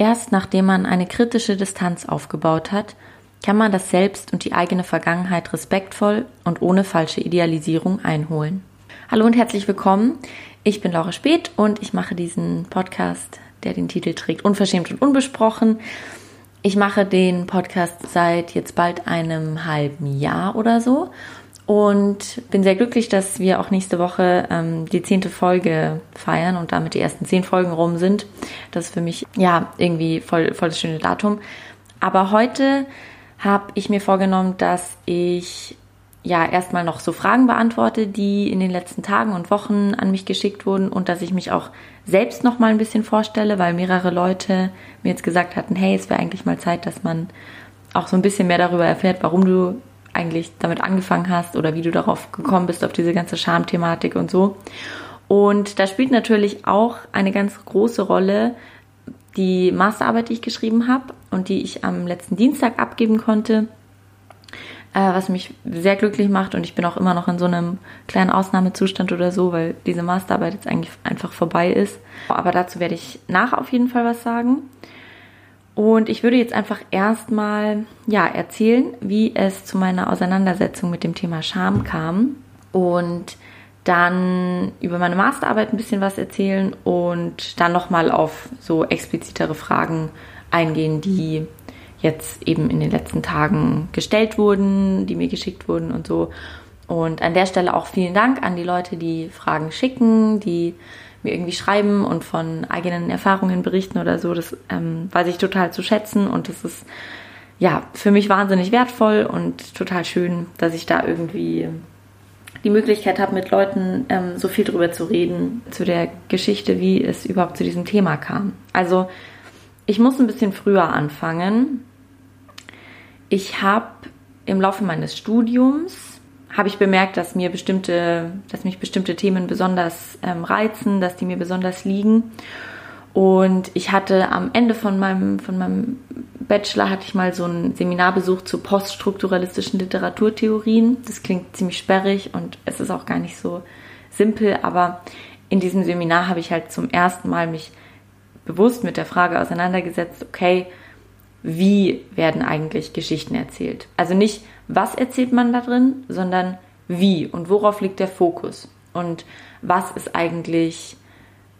Erst nachdem man eine kritische Distanz aufgebaut hat, kann man das Selbst und die eigene Vergangenheit respektvoll und ohne falsche Idealisierung einholen. Hallo und herzlich willkommen. Ich bin Laura Speth und ich mache diesen Podcast, der den Titel trägt Unverschämt und Unbesprochen. Ich mache den Podcast seit jetzt bald einem halben Jahr oder so und bin sehr glücklich, dass wir auch nächste Woche ähm, die zehnte Folge feiern und damit die ersten zehn Folgen rum sind. Das ist für mich ja irgendwie voll, voll das schöne Datum. Aber heute habe ich mir vorgenommen, dass ich ja erstmal noch so Fragen beantworte, die in den letzten Tagen und Wochen an mich geschickt wurden und dass ich mich auch selbst noch mal ein bisschen vorstelle, weil mehrere Leute mir jetzt gesagt hatten, hey, es wäre eigentlich mal Zeit, dass man auch so ein bisschen mehr darüber erfährt, warum du eigentlich damit angefangen hast oder wie du darauf gekommen bist, auf diese ganze Schamthematik und so. Und da spielt natürlich auch eine ganz große Rolle die Masterarbeit, die ich geschrieben habe und die ich am letzten Dienstag abgeben konnte, äh, was mich sehr glücklich macht. Und ich bin auch immer noch in so einem kleinen Ausnahmezustand oder so, weil diese Masterarbeit jetzt eigentlich einfach vorbei ist. Aber dazu werde ich nach auf jeden Fall was sagen. Und ich würde jetzt einfach erstmal ja, erzählen, wie es zu meiner Auseinandersetzung mit dem Thema Scham kam und dann über meine Masterarbeit ein bisschen was erzählen und dann nochmal auf so explizitere Fragen eingehen, die jetzt eben in den letzten Tagen gestellt wurden, die mir geschickt wurden und so. Und an der Stelle auch vielen Dank an die Leute, die Fragen schicken, die mir irgendwie schreiben und von eigenen Erfahrungen berichten oder so. Das ähm, weiß ich total zu schätzen und das ist ja für mich wahnsinnig wertvoll und total schön, dass ich da irgendwie die Möglichkeit habe, mit Leuten ähm, so viel drüber zu reden, zu der Geschichte, wie es überhaupt zu diesem Thema kam. Also ich muss ein bisschen früher anfangen. Ich habe im Laufe meines Studiums habe ich bemerkt, dass mir bestimmte, dass mich bestimmte Themen besonders ähm, reizen, dass die mir besonders liegen. Und ich hatte am Ende von meinem, von meinem Bachelor hatte ich mal so ein Seminarbesuch zu poststrukturalistischen Literaturtheorien. Das klingt ziemlich sperrig und es ist auch gar nicht so simpel, aber in diesem Seminar habe ich halt zum ersten Mal mich bewusst mit der Frage auseinandergesetzt, okay, wie werden eigentlich Geschichten erzählt? Also nicht, was erzählt man da drin, sondern wie und worauf liegt der Fokus? Und was ist eigentlich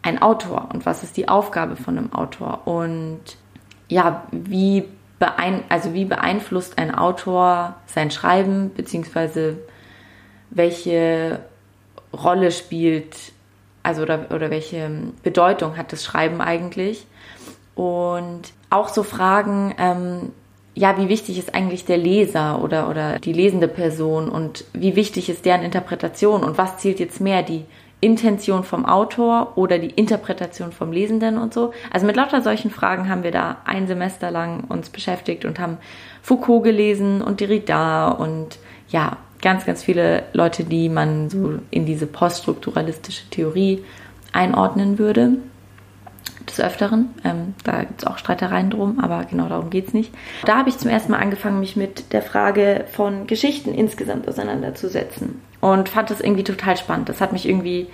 ein Autor? Und was ist die Aufgabe von einem Autor? Und ja, wie, beein also wie beeinflusst ein Autor sein Schreiben beziehungsweise welche Rolle spielt, also oder, oder welche Bedeutung hat das Schreiben eigentlich? Und auch so Fragen, ähm, ja, wie wichtig ist eigentlich der Leser oder, oder die lesende Person und wie wichtig ist deren Interpretation und was zählt jetzt mehr, die Intention vom Autor oder die Interpretation vom Lesenden und so. Also mit lauter solchen Fragen haben wir da ein Semester lang uns beschäftigt und haben Foucault gelesen und Derrida und ja, ganz, ganz viele Leute, die man so in diese poststrukturalistische Theorie einordnen würde des Öfteren. Ähm, da gibt es auch Streitereien drum, aber genau darum geht es nicht. Da habe ich zum ersten Mal angefangen, mich mit der Frage von Geschichten insgesamt auseinanderzusetzen und fand das irgendwie total spannend. Das hat mich irgendwie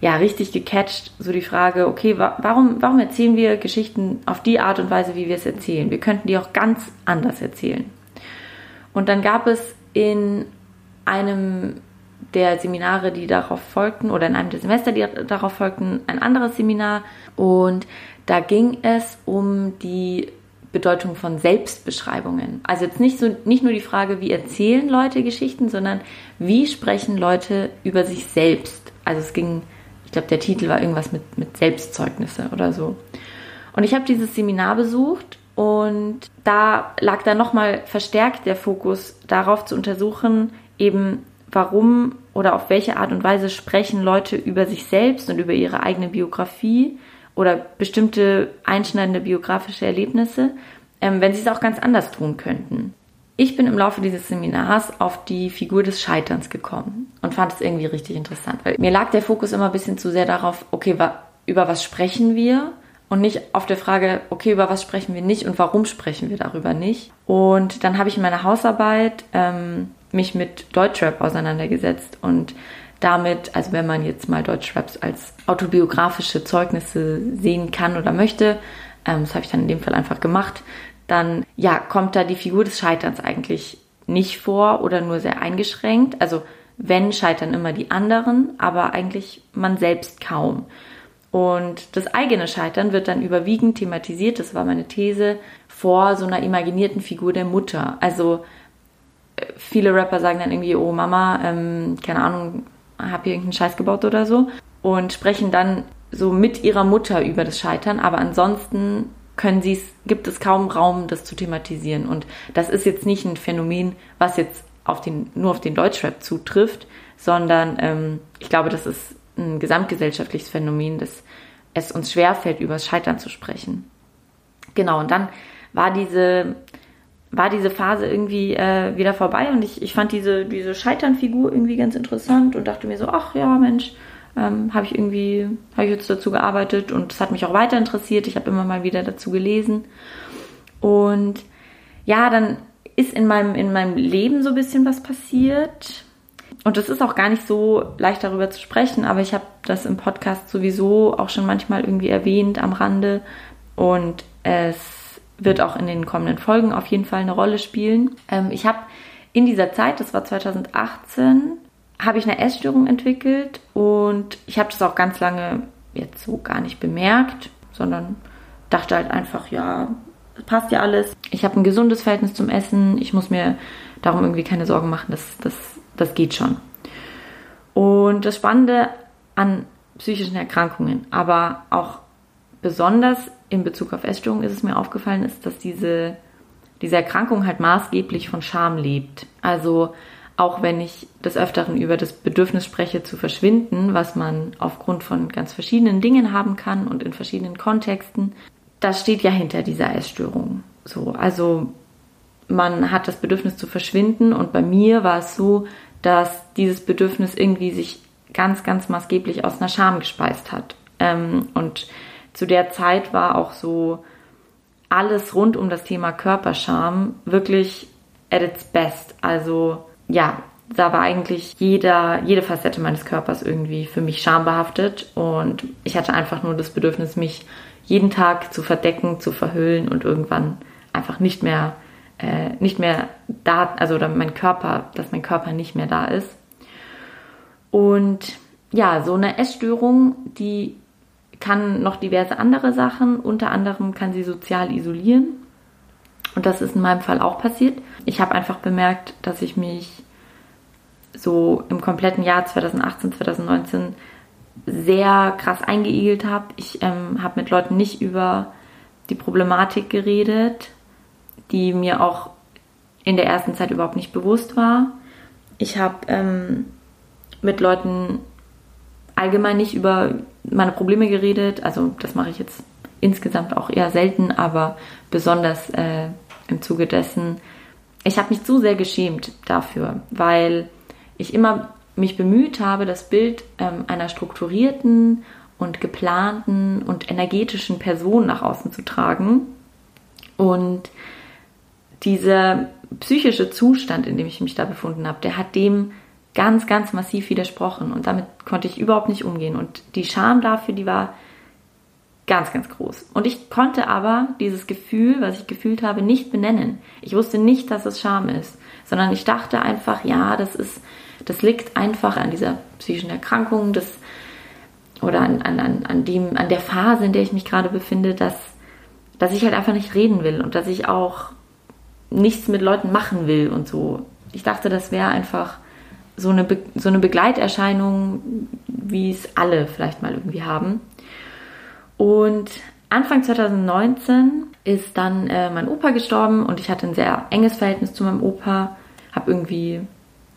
ja richtig gecatcht, so die Frage, okay, wa warum, warum erzählen wir Geschichten auf die Art und Weise, wie wir es erzählen? Wir könnten die auch ganz anders erzählen. Und dann gab es in einem der Seminare, die darauf folgten, oder in einem der Semester, die darauf folgten, ein anderes Seminar. Und da ging es um die Bedeutung von Selbstbeschreibungen. Also jetzt nicht, so, nicht nur die Frage, wie erzählen Leute Geschichten, sondern wie sprechen Leute über sich selbst. Also es ging, ich glaube, der Titel war irgendwas mit, mit Selbstzeugnisse oder so. Und ich habe dieses Seminar besucht und da lag dann nochmal verstärkt der Fokus darauf zu untersuchen, eben warum oder auf welche Art und Weise sprechen Leute über sich selbst und über ihre eigene Biografie oder bestimmte einschneidende biografische Erlebnisse, ähm, wenn sie es auch ganz anders tun könnten. Ich bin im Laufe dieses Seminars auf die Figur des Scheiterns gekommen und fand es irgendwie richtig interessant, weil mir lag der Fokus immer ein bisschen zu sehr darauf, okay, über was sprechen wir und nicht auf der Frage, okay, über was sprechen wir nicht und warum sprechen wir darüber nicht. Und dann habe ich in meiner Hausarbeit ähm, mich mit Deutschrap auseinandergesetzt und damit, also wenn man jetzt mal Deutschraps als autobiografische Zeugnisse sehen kann oder möchte, ähm, das habe ich dann in dem Fall einfach gemacht, dann ja, kommt da die Figur des Scheiterns eigentlich nicht vor oder nur sehr eingeschränkt. Also wenn scheitern immer die anderen, aber eigentlich man selbst kaum. Und das eigene Scheitern wird dann überwiegend thematisiert, das war meine These, vor so einer imaginierten Figur der Mutter. Also viele Rapper sagen dann irgendwie, oh Mama, ähm, keine Ahnung, hab hier irgendeinen Scheiß gebaut oder so. Und sprechen dann so mit ihrer Mutter über das Scheitern, aber ansonsten können sie es, gibt es kaum Raum, das zu thematisieren. Und das ist jetzt nicht ein Phänomen, was jetzt auf den, nur auf den Deutschrap zutrifft, sondern ähm, ich glaube, das ist ein gesamtgesellschaftliches Phänomen, dass es uns schwerfällt, über das Scheitern zu sprechen. Genau, und dann war diese, war diese Phase irgendwie äh, wieder vorbei und ich, ich fand diese, diese Scheiternfigur irgendwie ganz interessant und dachte mir so, ach ja, Mensch, ähm, habe ich irgendwie, habe ich jetzt dazu gearbeitet und es hat mich auch weiter interessiert. Ich habe immer mal wieder dazu gelesen. Und ja, dann ist in meinem, in meinem Leben so ein bisschen was passiert. Und es ist auch gar nicht so leicht darüber zu sprechen, aber ich habe das im Podcast sowieso auch schon manchmal irgendwie erwähnt am Rande. Und es wird auch in den kommenden Folgen auf jeden Fall eine Rolle spielen. Ähm, ich habe in dieser Zeit, das war 2018, habe ich eine Essstörung entwickelt und ich habe das auch ganz lange jetzt so gar nicht bemerkt, sondern dachte halt einfach, ja, passt ja alles. Ich habe ein gesundes Verhältnis zum Essen. Ich muss mir darum irgendwie keine Sorgen machen, das, das, das geht schon. Und das Spannende an psychischen Erkrankungen, aber auch besonders in Bezug auf Essstörungen ist es mir aufgefallen, ist, dass diese, diese Erkrankung halt maßgeblich von Scham lebt. Also auch wenn ich des Öfteren über das Bedürfnis spreche zu verschwinden, was man aufgrund von ganz verschiedenen Dingen haben kann und in verschiedenen Kontexten, das steht ja hinter dieser Essstörung. So, also man hat das Bedürfnis zu verschwinden und bei mir war es so, dass dieses Bedürfnis irgendwie sich ganz, ganz maßgeblich aus einer Scham gespeist hat. Ähm, und zu der Zeit war auch so alles rund um das Thema Körperscham wirklich at its best. Also ja, da war eigentlich jeder, jede Facette meines Körpers irgendwie für mich schambehaftet und ich hatte einfach nur das Bedürfnis, mich jeden Tag zu verdecken, zu verhüllen und irgendwann einfach nicht mehr, äh, nicht mehr da, also mein Körper, dass mein Körper nicht mehr da ist. Und ja, so eine Essstörung, die kann noch diverse andere Sachen, unter anderem kann sie sozial isolieren. Und das ist in meinem Fall auch passiert. Ich habe einfach bemerkt, dass ich mich so im kompletten Jahr 2018, 2019 sehr krass eingeigelt habe. Ich ähm, habe mit Leuten nicht über die Problematik geredet, die mir auch in der ersten Zeit überhaupt nicht bewusst war. Ich habe ähm, mit Leuten allgemein nicht über meine Probleme geredet. Also das mache ich jetzt insgesamt auch eher selten, aber besonders äh, im Zuge dessen. Ich habe mich zu sehr geschämt dafür, weil ich immer mich bemüht habe, das Bild ähm, einer strukturierten und geplanten und energetischen Person nach außen zu tragen. Und dieser psychische Zustand, in dem ich mich da befunden habe, der hat dem ganz, ganz massiv widersprochen und damit konnte ich überhaupt nicht umgehen. Und die Scham dafür, die war ganz, ganz groß. Und ich konnte aber dieses Gefühl, was ich gefühlt habe, nicht benennen. Ich wusste nicht, dass es Scham ist, sondern ich dachte einfach, ja, das ist, das liegt einfach an dieser psychischen Erkrankung, das, oder an, an, an, dem, an der Phase, in der ich mich gerade befinde, dass, dass ich halt einfach nicht reden will und dass ich auch nichts mit Leuten machen will und so. Ich dachte, das wäre einfach so eine, Be so eine Begleiterscheinung, wie es alle vielleicht mal irgendwie haben. Und Anfang 2019 ist dann äh, mein Opa gestorben und ich hatte ein sehr enges Verhältnis zu meinem Opa. Habe irgendwie,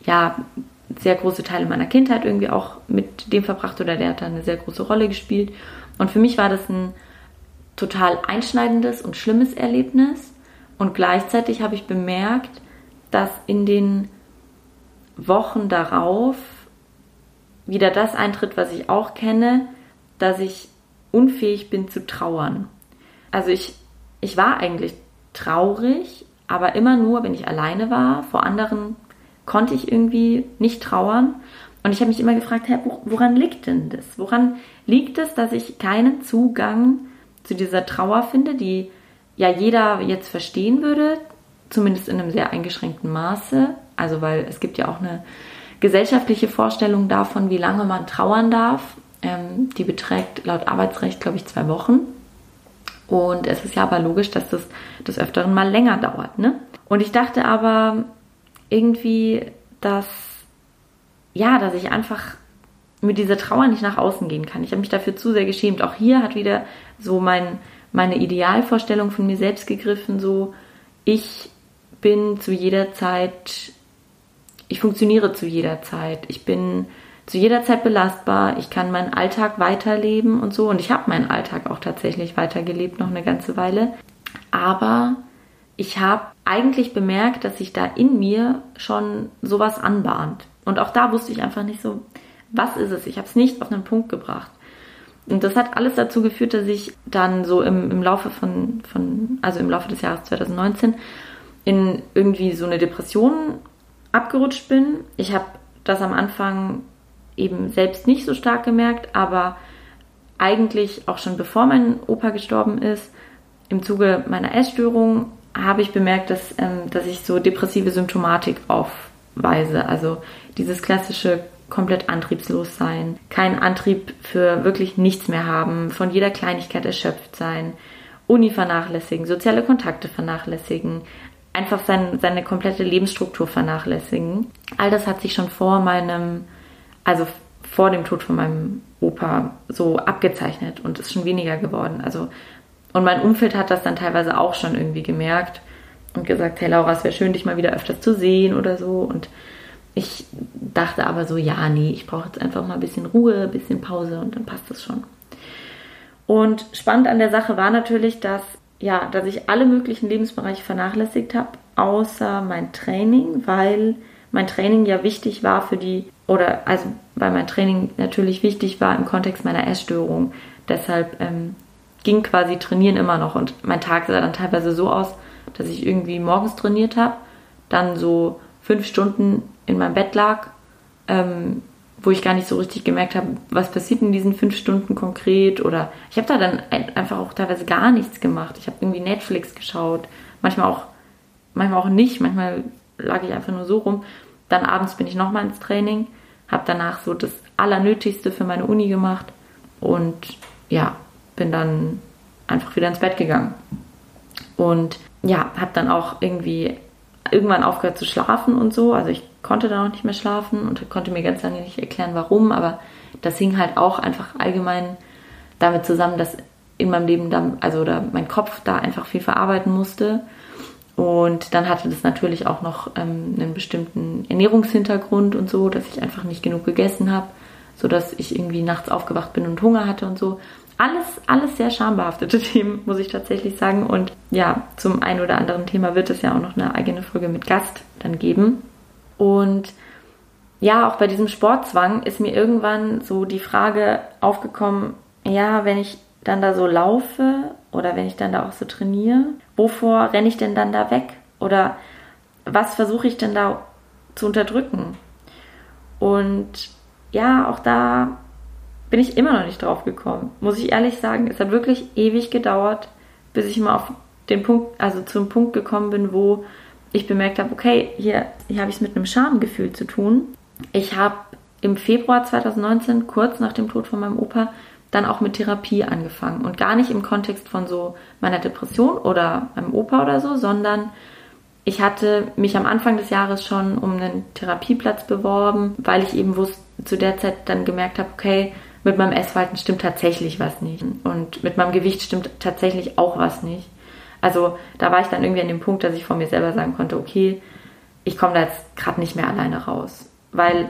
ja, sehr große Teile meiner Kindheit irgendwie auch mit dem verbracht oder der hat da eine sehr große Rolle gespielt. Und für mich war das ein total einschneidendes und schlimmes Erlebnis. Und gleichzeitig habe ich bemerkt, dass in den Wochen darauf wieder das eintritt, was ich auch kenne, dass ich unfähig bin zu trauern. Also ich, ich war eigentlich traurig, aber immer nur, wenn ich alleine war. Vor anderen konnte ich irgendwie nicht trauern. Und ich habe mich immer gefragt, hey, woran liegt denn das? Woran liegt es, dass ich keinen Zugang zu dieser Trauer finde, die ja jeder jetzt verstehen würde, zumindest in einem sehr eingeschränkten Maße. Also weil es gibt ja auch eine gesellschaftliche Vorstellung davon, wie lange man trauern darf. Ähm, die beträgt laut Arbeitsrecht, glaube ich, zwei Wochen. Und es ist ja aber logisch, dass das des Öfteren mal länger dauert. Ne? Und ich dachte aber irgendwie, dass, ja, dass ich einfach mit dieser Trauer nicht nach außen gehen kann. Ich habe mich dafür zu sehr geschämt. Auch hier hat wieder so mein, meine Idealvorstellung von mir selbst gegriffen, so ich bin zu jeder Zeit, ich funktioniere zu jeder Zeit, ich bin zu jeder Zeit belastbar, ich kann meinen Alltag weiterleben und so. Und ich habe meinen Alltag auch tatsächlich weitergelebt, noch eine ganze Weile. Aber ich habe eigentlich bemerkt, dass sich da in mir schon sowas anbahnt. Und auch da wusste ich einfach nicht so, was ist es? Ich habe es nicht auf einen Punkt gebracht. Und das hat alles dazu geführt, dass ich dann so im, im Laufe von, von, also im Laufe des Jahres 2019 in irgendwie so eine Depression abgerutscht bin. Ich habe das am Anfang eben selbst nicht so stark gemerkt, aber eigentlich auch schon bevor mein Opa gestorben ist, im Zuge meiner Essstörung habe ich bemerkt, dass, ähm, dass ich so depressive Symptomatik aufweise. Also dieses klassische komplett antriebslos sein, keinen Antrieb für wirklich nichts mehr haben, von jeder Kleinigkeit erschöpft sein, Uni vernachlässigen, soziale Kontakte vernachlässigen, einfach sein, seine komplette Lebensstruktur vernachlässigen. All das hat sich schon vor meinem, also vor dem Tod von meinem Opa so abgezeichnet und ist schon weniger geworden. Also und mein Umfeld hat das dann teilweise auch schon irgendwie gemerkt und gesagt, hey Laura, es wäre schön, dich mal wieder öfters zu sehen oder so. Und ich dachte aber so, ja, nee, ich brauche jetzt einfach mal ein bisschen Ruhe, ein bisschen Pause und dann passt das schon. Und spannend an der Sache war natürlich, dass ja, dass ich alle möglichen Lebensbereiche vernachlässigt habe, außer mein Training, weil mein Training ja wichtig war für die, oder also weil mein Training natürlich wichtig war im Kontext meiner Essstörung. Deshalb ähm, ging quasi Trainieren immer noch und mein Tag sah dann teilweise so aus, dass ich irgendwie morgens trainiert habe, dann so fünf Stunden in meinem Bett lag, ähm, wo ich gar nicht so richtig gemerkt habe, was passiert in diesen fünf Stunden konkret. Oder ich habe da dann einfach auch teilweise gar nichts gemacht. Ich habe irgendwie Netflix geschaut, manchmal auch, manchmal auch nicht. Manchmal lag ich einfach nur so rum. Dann abends bin ich nochmal ins Training, habe danach so das Allernötigste für meine Uni gemacht und ja, bin dann einfach wieder ins Bett gegangen. Und ja, habe dann auch irgendwie irgendwann aufgehört zu schlafen und so. Also ich konnte dann auch nicht mehr schlafen und konnte mir ganz lange nicht erklären, warum. Aber das hing halt auch einfach allgemein damit zusammen, dass in meinem Leben dann, also oder mein Kopf da einfach viel verarbeiten musste. Und dann hatte das natürlich auch noch ähm, einen bestimmten Ernährungshintergrund und so, dass ich einfach nicht genug gegessen habe, sodass ich irgendwie nachts aufgewacht bin und Hunger hatte und so alles, alles sehr schambehaftete Themen, muss ich tatsächlich sagen. Und ja, zum einen oder anderen Thema wird es ja auch noch eine eigene Folge mit Gast dann geben. Und ja, auch bei diesem Sportzwang ist mir irgendwann so die Frage aufgekommen, ja, wenn ich dann da so laufe oder wenn ich dann da auch so trainiere, wovor renne ich denn dann da weg? Oder was versuche ich denn da zu unterdrücken? Und ja, auch da bin ich immer noch nicht drauf gekommen. Muss ich ehrlich sagen, es hat wirklich ewig gedauert, bis ich mal auf den Punkt, also zum Punkt gekommen bin, wo ich bemerkt habe, okay, hier, hier habe ich es mit einem Schamgefühl zu tun. Ich habe im Februar 2019, kurz nach dem Tod von meinem Opa, dann auch mit Therapie angefangen. Und gar nicht im Kontext von so meiner Depression oder meinem Opa oder so, sondern ich hatte mich am Anfang des Jahres schon um einen Therapieplatz beworben, weil ich eben wusste, zu der Zeit dann gemerkt habe, okay, mit meinem Essverhalten stimmt tatsächlich was nicht. Und mit meinem Gewicht stimmt tatsächlich auch was nicht. Also da war ich dann irgendwie an dem Punkt, dass ich von mir selber sagen konnte, okay, ich komme da jetzt gerade nicht mehr alleine raus. Weil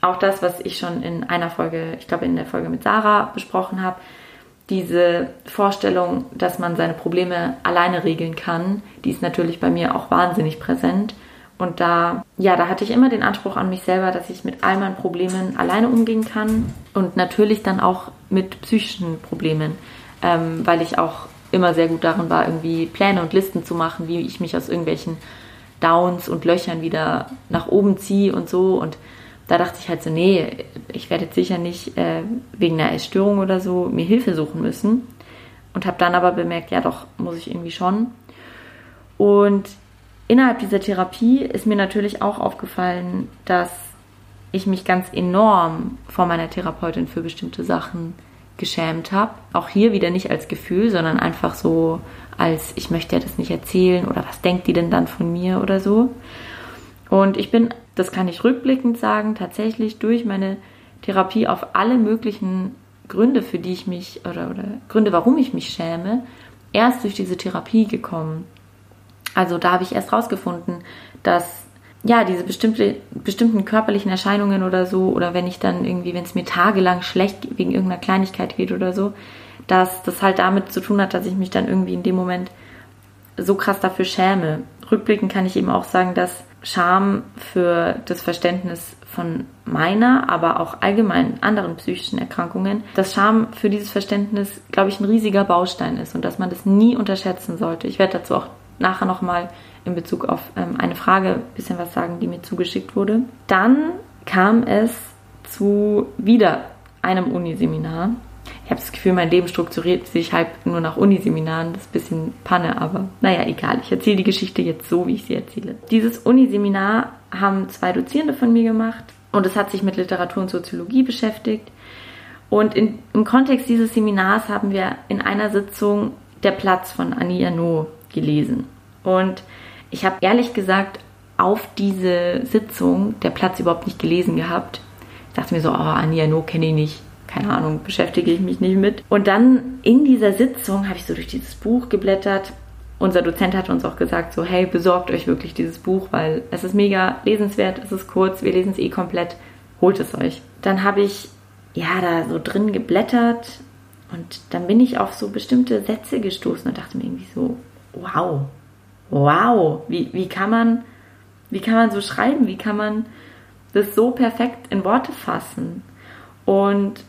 auch das, was ich schon in einer Folge, ich glaube in der Folge mit Sarah besprochen habe, diese Vorstellung, dass man seine Probleme alleine regeln kann, die ist natürlich bei mir auch wahnsinnig präsent. Und da, ja, da hatte ich immer den Anspruch an mich selber, dass ich mit all meinen Problemen alleine umgehen kann und natürlich dann auch mit psychischen Problemen, ähm, weil ich auch immer sehr gut darin war, irgendwie Pläne und Listen zu machen, wie ich mich aus irgendwelchen Downs und Löchern wieder nach oben ziehe und so. Und da dachte ich halt so, nee, ich werde jetzt sicher nicht äh, wegen einer Essstörung oder so mir Hilfe suchen müssen. und habe dann aber bemerkt, ja doch, muss ich irgendwie schon. Und innerhalb dieser Therapie ist mir natürlich auch aufgefallen, dass ich mich ganz enorm vor meiner Therapeutin für bestimmte Sachen geschämt habe. Auch hier wieder nicht als Gefühl, sondern einfach so als ich möchte ja das nicht erzählen oder was denkt die denn dann von mir oder so. Und ich bin, das kann ich rückblickend sagen, tatsächlich durch meine Therapie auf alle möglichen Gründe, für die ich mich oder, oder Gründe, warum ich mich schäme, erst durch diese Therapie gekommen. Also da habe ich erst rausgefunden, dass ja, diese bestimmte, bestimmten körperlichen Erscheinungen oder so, oder wenn ich dann irgendwie, wenn es mir tagelang schlecht wegen irgendeiner Kleinigkeit geht oder so, dass das halt damit zu tun hat, dass ich mich dann irgendwie in dem Moment so krass dafür schäme. Rückblickend kann ich eben auch sagen, dass Scham für das Verständnis von meiner, aber auch allgemein anderen psychischen Erkrankungen, dass Scham für dieses Verständnis, glaube ich, ein riesiger Baustein ist und dass man das nie unterschätzen sollte. Ich werde dazu auch nachher nochmal in Bezug auf ähm, eine Frage ein bisschen was sagen, die mir zugeschickt wurde. Dann kam es zu wieder einem Uniseminar. Ich habe das Gefühl, mein Leben strukturiert sich halt nur nach Uniseminaren. Das ist ein bisschen Panne, aber naja, egal. Ich erzähle die Geschichte jetzt so, wie ich sie erzähle. Dieses Uniseminar haben zwei Dozierende von mir gemacht und es hat sich mit Literatur und Soziologie beschäftigt. Und in, im Kontext dieses Seminars haben wir in einer Sitzung Der Platz von Annie Ernaux gelesen. Und ich habe ehrlich gesagt auf diese Sitzung Der Platz überhaupt nicht gelesen gehabt. Ich dachte mir so, oh, Annie Ernaux kenne ich nicht. Keine Ahnung, beschäftige ich mich nicht mit. Und dann in dieser Sitzung habe ich so durch dieses Buch geblättert. Unser Dozent hat uns auch gesagt, so, hey, besorgt euch wirklich dieses Buch, weil es ist mega lesenswert, es ist kurz, wir lesen es eh komplett, holt es euch. Dann habe ich ja da so drin geblättert und dann bin ich auf so bestimmte Sätze gestoßen und dachte mir irgendwie so, wow, wow, wie, wie kann man, wie kann man so schreiben, wie kann man das so perfekt in Worte fassen? Und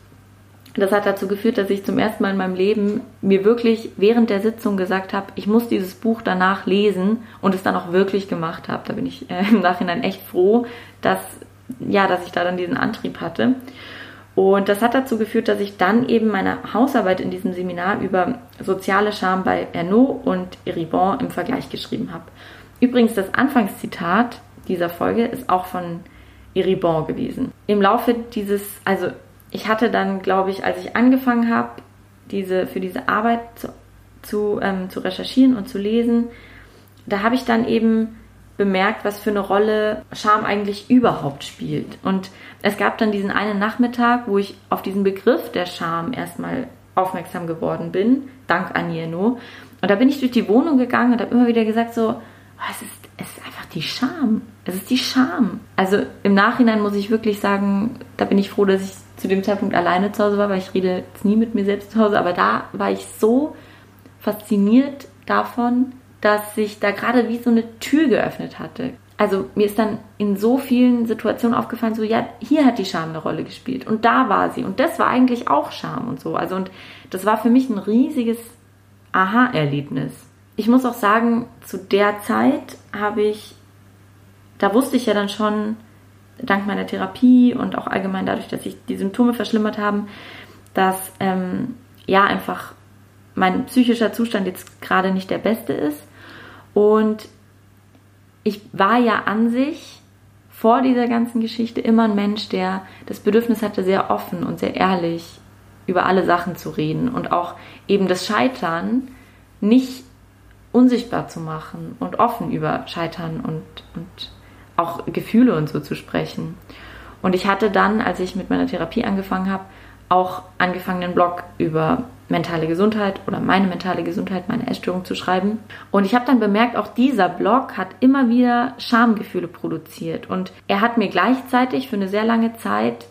das hat dazu geführt, dass ich zum ersten Mal in meinem Leben mir wirklich während der Sitzung gesagt habe, ich muss dieses Buch danach lesen und es dann auch wirklich gemacht habe. Da bin ich äh, im Nachhinein echt froh, dass, ja, dass ich da dann diesen Antrieb hatte. Und das hat dazu geführt, dass ich dann eben meine Hausarbeit in diesem Seminar über soziale Scham bei Ernaud und Eribon im Vergleich geschrieben habe. Übrigens, das Anfangszitat dieser Folge ist auch von Eribon gewesen. Im Laufe dieses, also ich hatte dann, glaube ich, als ich angefangen habe, diese, für diese Arbeit zu, zu, ähm, zu recherchieren und zu lesen, da habe ich dann eben bemerkt, was für eine Rolle Scham eigentlich überhaupt spielt. Und es gab dann diesen einen Nachmittag, wo ich auf diesen Begriff der Scham erstmal aufmerksam geworden bin, dank Anieno. Und da bin ich durch die Wohnung gegangen und habe immer wieder gesagt so, oh, es, ist, es ist einfach die Scham. Es ist die Scham. Also im Nachhinein muss ich wirklich sagen, da bin ich froh, dass ich zu dem Zeitpunkt alleine zu Hause war, weil ich rede jetzt nie mit mir selbst zu Hause. Aber da war ich so fasziniert davon, dass sich da gerade wie so eine Tür geöffnet hatte. Also mir ist dann in so vielen Situationen aufgefallen, so ja, hier hat die Scham eine Rolle gespielt und da war sie und das war eigentlich auch Scham und so. Also und das war für mich ein riesiges Aha-Erlebnis. Ich muss auch sagen, zu der Zeit habe ich, da wusste ich ja dann schon, dank meiner Therapie und auch allgemein dadurch, dass sich die Symptome verschlimmert haben, dass ähm, ja einfach mein psychischer Zustand jetzt gerade nicht der beste ist und ich war ja an sich vor dieser ganzen Geschichte immer ein Mensch, der das Bedürfnis hatte, sehr offen und sehr ehrlich über alle Sachen zu reden und auch eben das Scheitern nicht unsichtbar zu machen und offen über Scheitern und, und auch Gefühle und so zu sprechen. Und ich hatte dann, als ich mit meiner Therapie angefangen habe, auch angefangen, einen Blog über mentale Gesundheit oder meine mentale Gesundheit, meine Essstörung zu schreiben. Und ich habe dann bemerkt, auch dieser Blog hat immer wieder Schamgefühle produziert. Und er hat mir gleichzeitig für eine sehr lange Zeit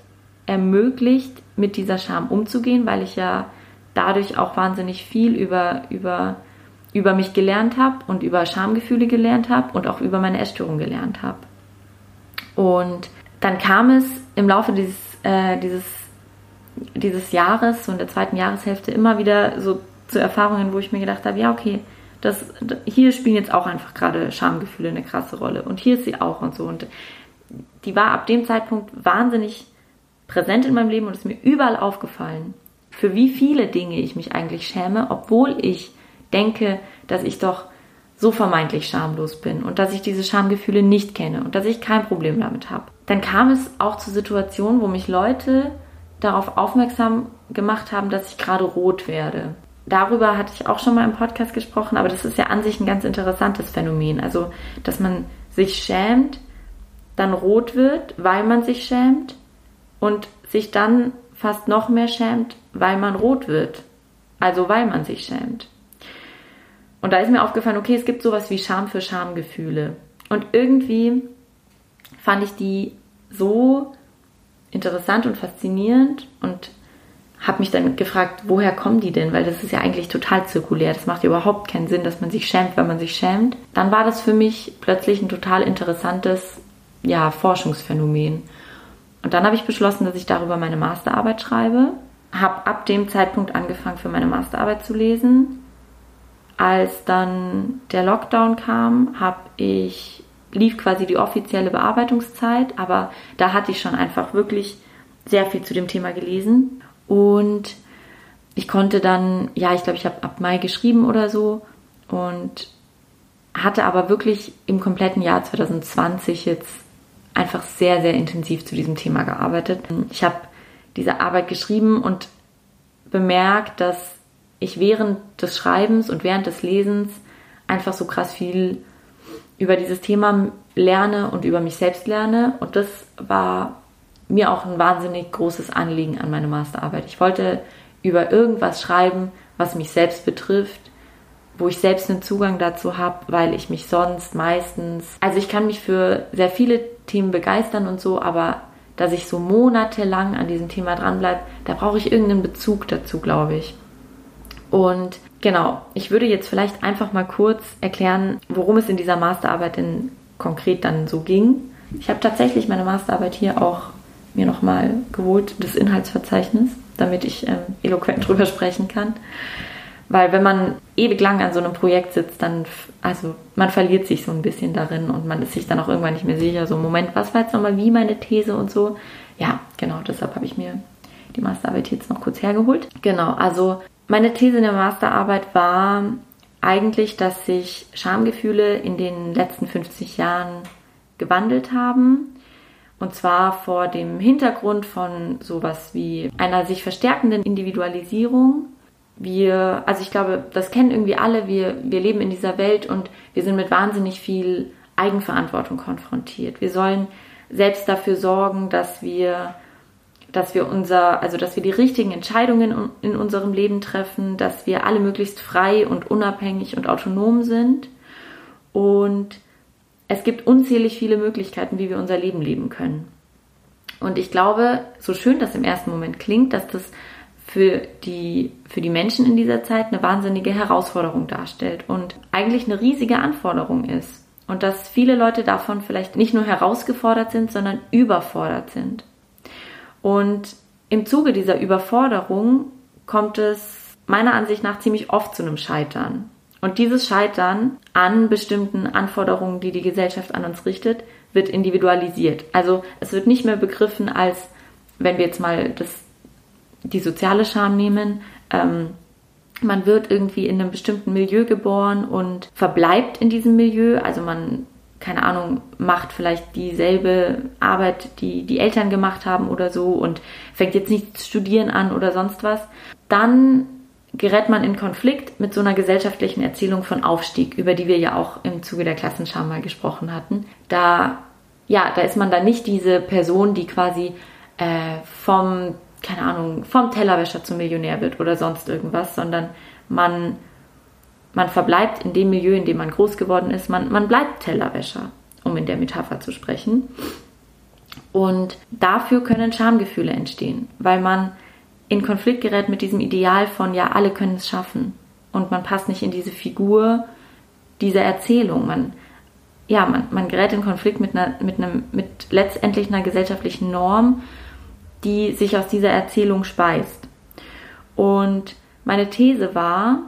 ermöglicht, mit dieser Scham umzugehen, weil ich ja dadurch auch wahnsinnig viel über, über, über mich gelernt habe und über Schamgefühle gelernt habe und auch über meine Essstörung gelernt habe. Und dann kam es im Laufe dieses, äh, dieses dieses Jahres, so in der zweiten Jahreshälfte, immer wieder so zu Erfahrungen, wo ich mir gedacht habe, ja, okay, das, hier spielen jetzt auch einfach gerade Schamgefühle eine krasse Rolle und hier ist sie auch und so. Und die war ab dem Zeitpunkt wahnsinnig präsent in meinem Leben und ist mir überall aufgefallen. für wie viele Dinge ich mich eigentlich schäme, obwohl ich denke, dass ich doch so vermeintlich schamlos bin und dass ich diese Schamgefühle nicht kenne und dass ich kein Problem damit habe. Dann kam es auch zu Situationen, wo mich Leute darauf aufmerksam gemacht haben, dass ich gerade rot werde. Darüber hatte ich auch schon mal im Podcast gesprochen, aber das ist ja an sich ein ganz interessantes Phänomen. Also, dass man sich schämt, dann rot wird, weil man sich schämt und sich dann fast noch mehr schämt, weil man rot wird. Also weil man sich schämt. Und da ist mir aufgefallen, okay, es gibt sowas wie Scham für Schamgefühle. Und irgendwie fand ich die so interessant und faszinierend und habe mich dann gefragt, woher kommen die denn? Weil das ist ja eigentlich total zirkulär. Das macht ja überhaupt keinen Sinn, dass man sich schämt, wenn man sich schämt. Dann war das für mich plötzlich ein total interessantes ja, Forschungsphänomen. Und dann habe ich beschlossen, dass ich darüber meine Masterarbeit schreibe. Habe ab dem Zeitpunkt angefangen, für meine Masterarbeit zu lesen. Als dann der Lockdown kam, habe ich lief quasi die offizielle Bearbeitungszeit, aber da hatte ich schon einfach wirklich sehr viel zu dem Thema gelesen und ich konnte dann, ja, ich glaube, ich habe ab Mai geschrieben oder so und hatte aber wirklich im kompletten Jahr 2020 jetzt einfach sehr, sehr intensiv zu diesem Thema gearbeitet. Ich habe diese Arbeit geschrieben und bemerkt, dass ich während des Schreibens und während des Lesens einfach so krass viel über dieses Thema lerne und über mich selbst lerne. Und das war mir auch ein wahnsinnig großes Anliegen an meine Masterarbeit. Ich wollte über irgendwas schreiben, was mich selbst betrifft, wo ich selbst einen Zugang dazu habe, weil ich mich sonst meistens, also ich kann mich für sehr viele Themen begeistern und so, aber dass ich so monatelang an diesem Thema dranbleibe, da brauche ich irgendeinen Bezug dazu, glaube ich. Und genau, ich würde jetzt vielleicht einfach mal kurz erklären, worum es in dieser Masterarbeit denn konkret dann so ging. Ich habe tatsächlich meine Masterarbeit hier auch mir nochmal geholt, das Inhaltsverzeichnis, damit ich ähm, eloquent drüber sprechen kann. Weil wenn man ewig lang an so einem Projekt sitzt, dann, also man verliert sich so ein bisschen darin und man ist sich dann auch irgendwann nicht mehr sicher, so Moment, was war jetzt nochmal wie meine These und so. Ja, genau, deshalb habe ich mir die Masterarbeit jetzt noch kurz hergeholt. Genau, also meine These in der Masterarbeit war eigentlich, dass sich Schamgefühle in den letzten 50 Jahren gewandelt haben. Und zwar vor dem Hintergrund von sowas wie einer sich verstärkenden Individualisierung wir, also ich glaube, das kennen irgendwie alle, wir, wir leben in dieser Welt und wir sind mit wahnsinnig viel Eigenverantwortung konfrontiert. Wir sollen selbst dafür sorgen, dass wir, dass wir unser, also dass wir die richtigen Entscheidungen in unserem Leben treffen, dass wir alle möglichst frei und unabhängig und autonom sind. Und es gibt unzählig viele Möglichkeiten, wie wir unser Leben leben können. Und ich glaube, so schön das im ersten Moment klingt, dass das für die, für die Menschen in dieser Zeit eine wahnsinnige Herausforderung darstellt und eigentlich eine riesige Anforderung ist. Und dass viele Leute davon vielleicht nicht nur herausgefordert sind, sondern überfordert sind. Und im Zuge dieser Überforderung kommt es meiner Ansicht nach ziemlich oft zu einem Scheitern. Und dieses Scheitern an bestimmten Anforderungen, die die Gesellschaft an uns richtet, wird individualisiert. Also es wird nicht mehr begriffen als, wenn wir jetzt mal das die soziale Scham nehmen. Ähm, man wird irgendwie in einem bestimmten Milieu geboren und verbleibt in diesem Milieu. Also man, keine Ahnung, macht vielleicht dieselbe Arbeit, die die Eltern gemacht haben oder so und fängt jetzt nicht zu studieren an oder sonst was. Dann gerät man in Konflikt mit so einer gesellschaftlichen Erzählung von Aufstieg, über die wir ja auch im Zuge der Klassenscham mal gesprochen hatten. Da, ja, da ist man dann nicht diese Person, die quasi äh, vom keine Ahnung, vom Tellerwäscher zum Millionär wird oder sonst irgendwas, sondern man, man verbleibt in dem Milieu, in dem man groß geworden ist. Man, man bleibt Tellerwäscher, um in der Metapher zu sprechen. Und dafür können Schamgefühle entstehen, weil man in Konflikt gerät mit diesem Ideal von, ja, alle können es schaffen. Und man passt nicht in diese Figur dieser Erzählung. Man, ja, man, man gerät in Konflikt mit, einer, mit, einem, mit letztendlich einer gesellschaftlichen Norm die sich aus dieser Erzählung speist. Und meine These war,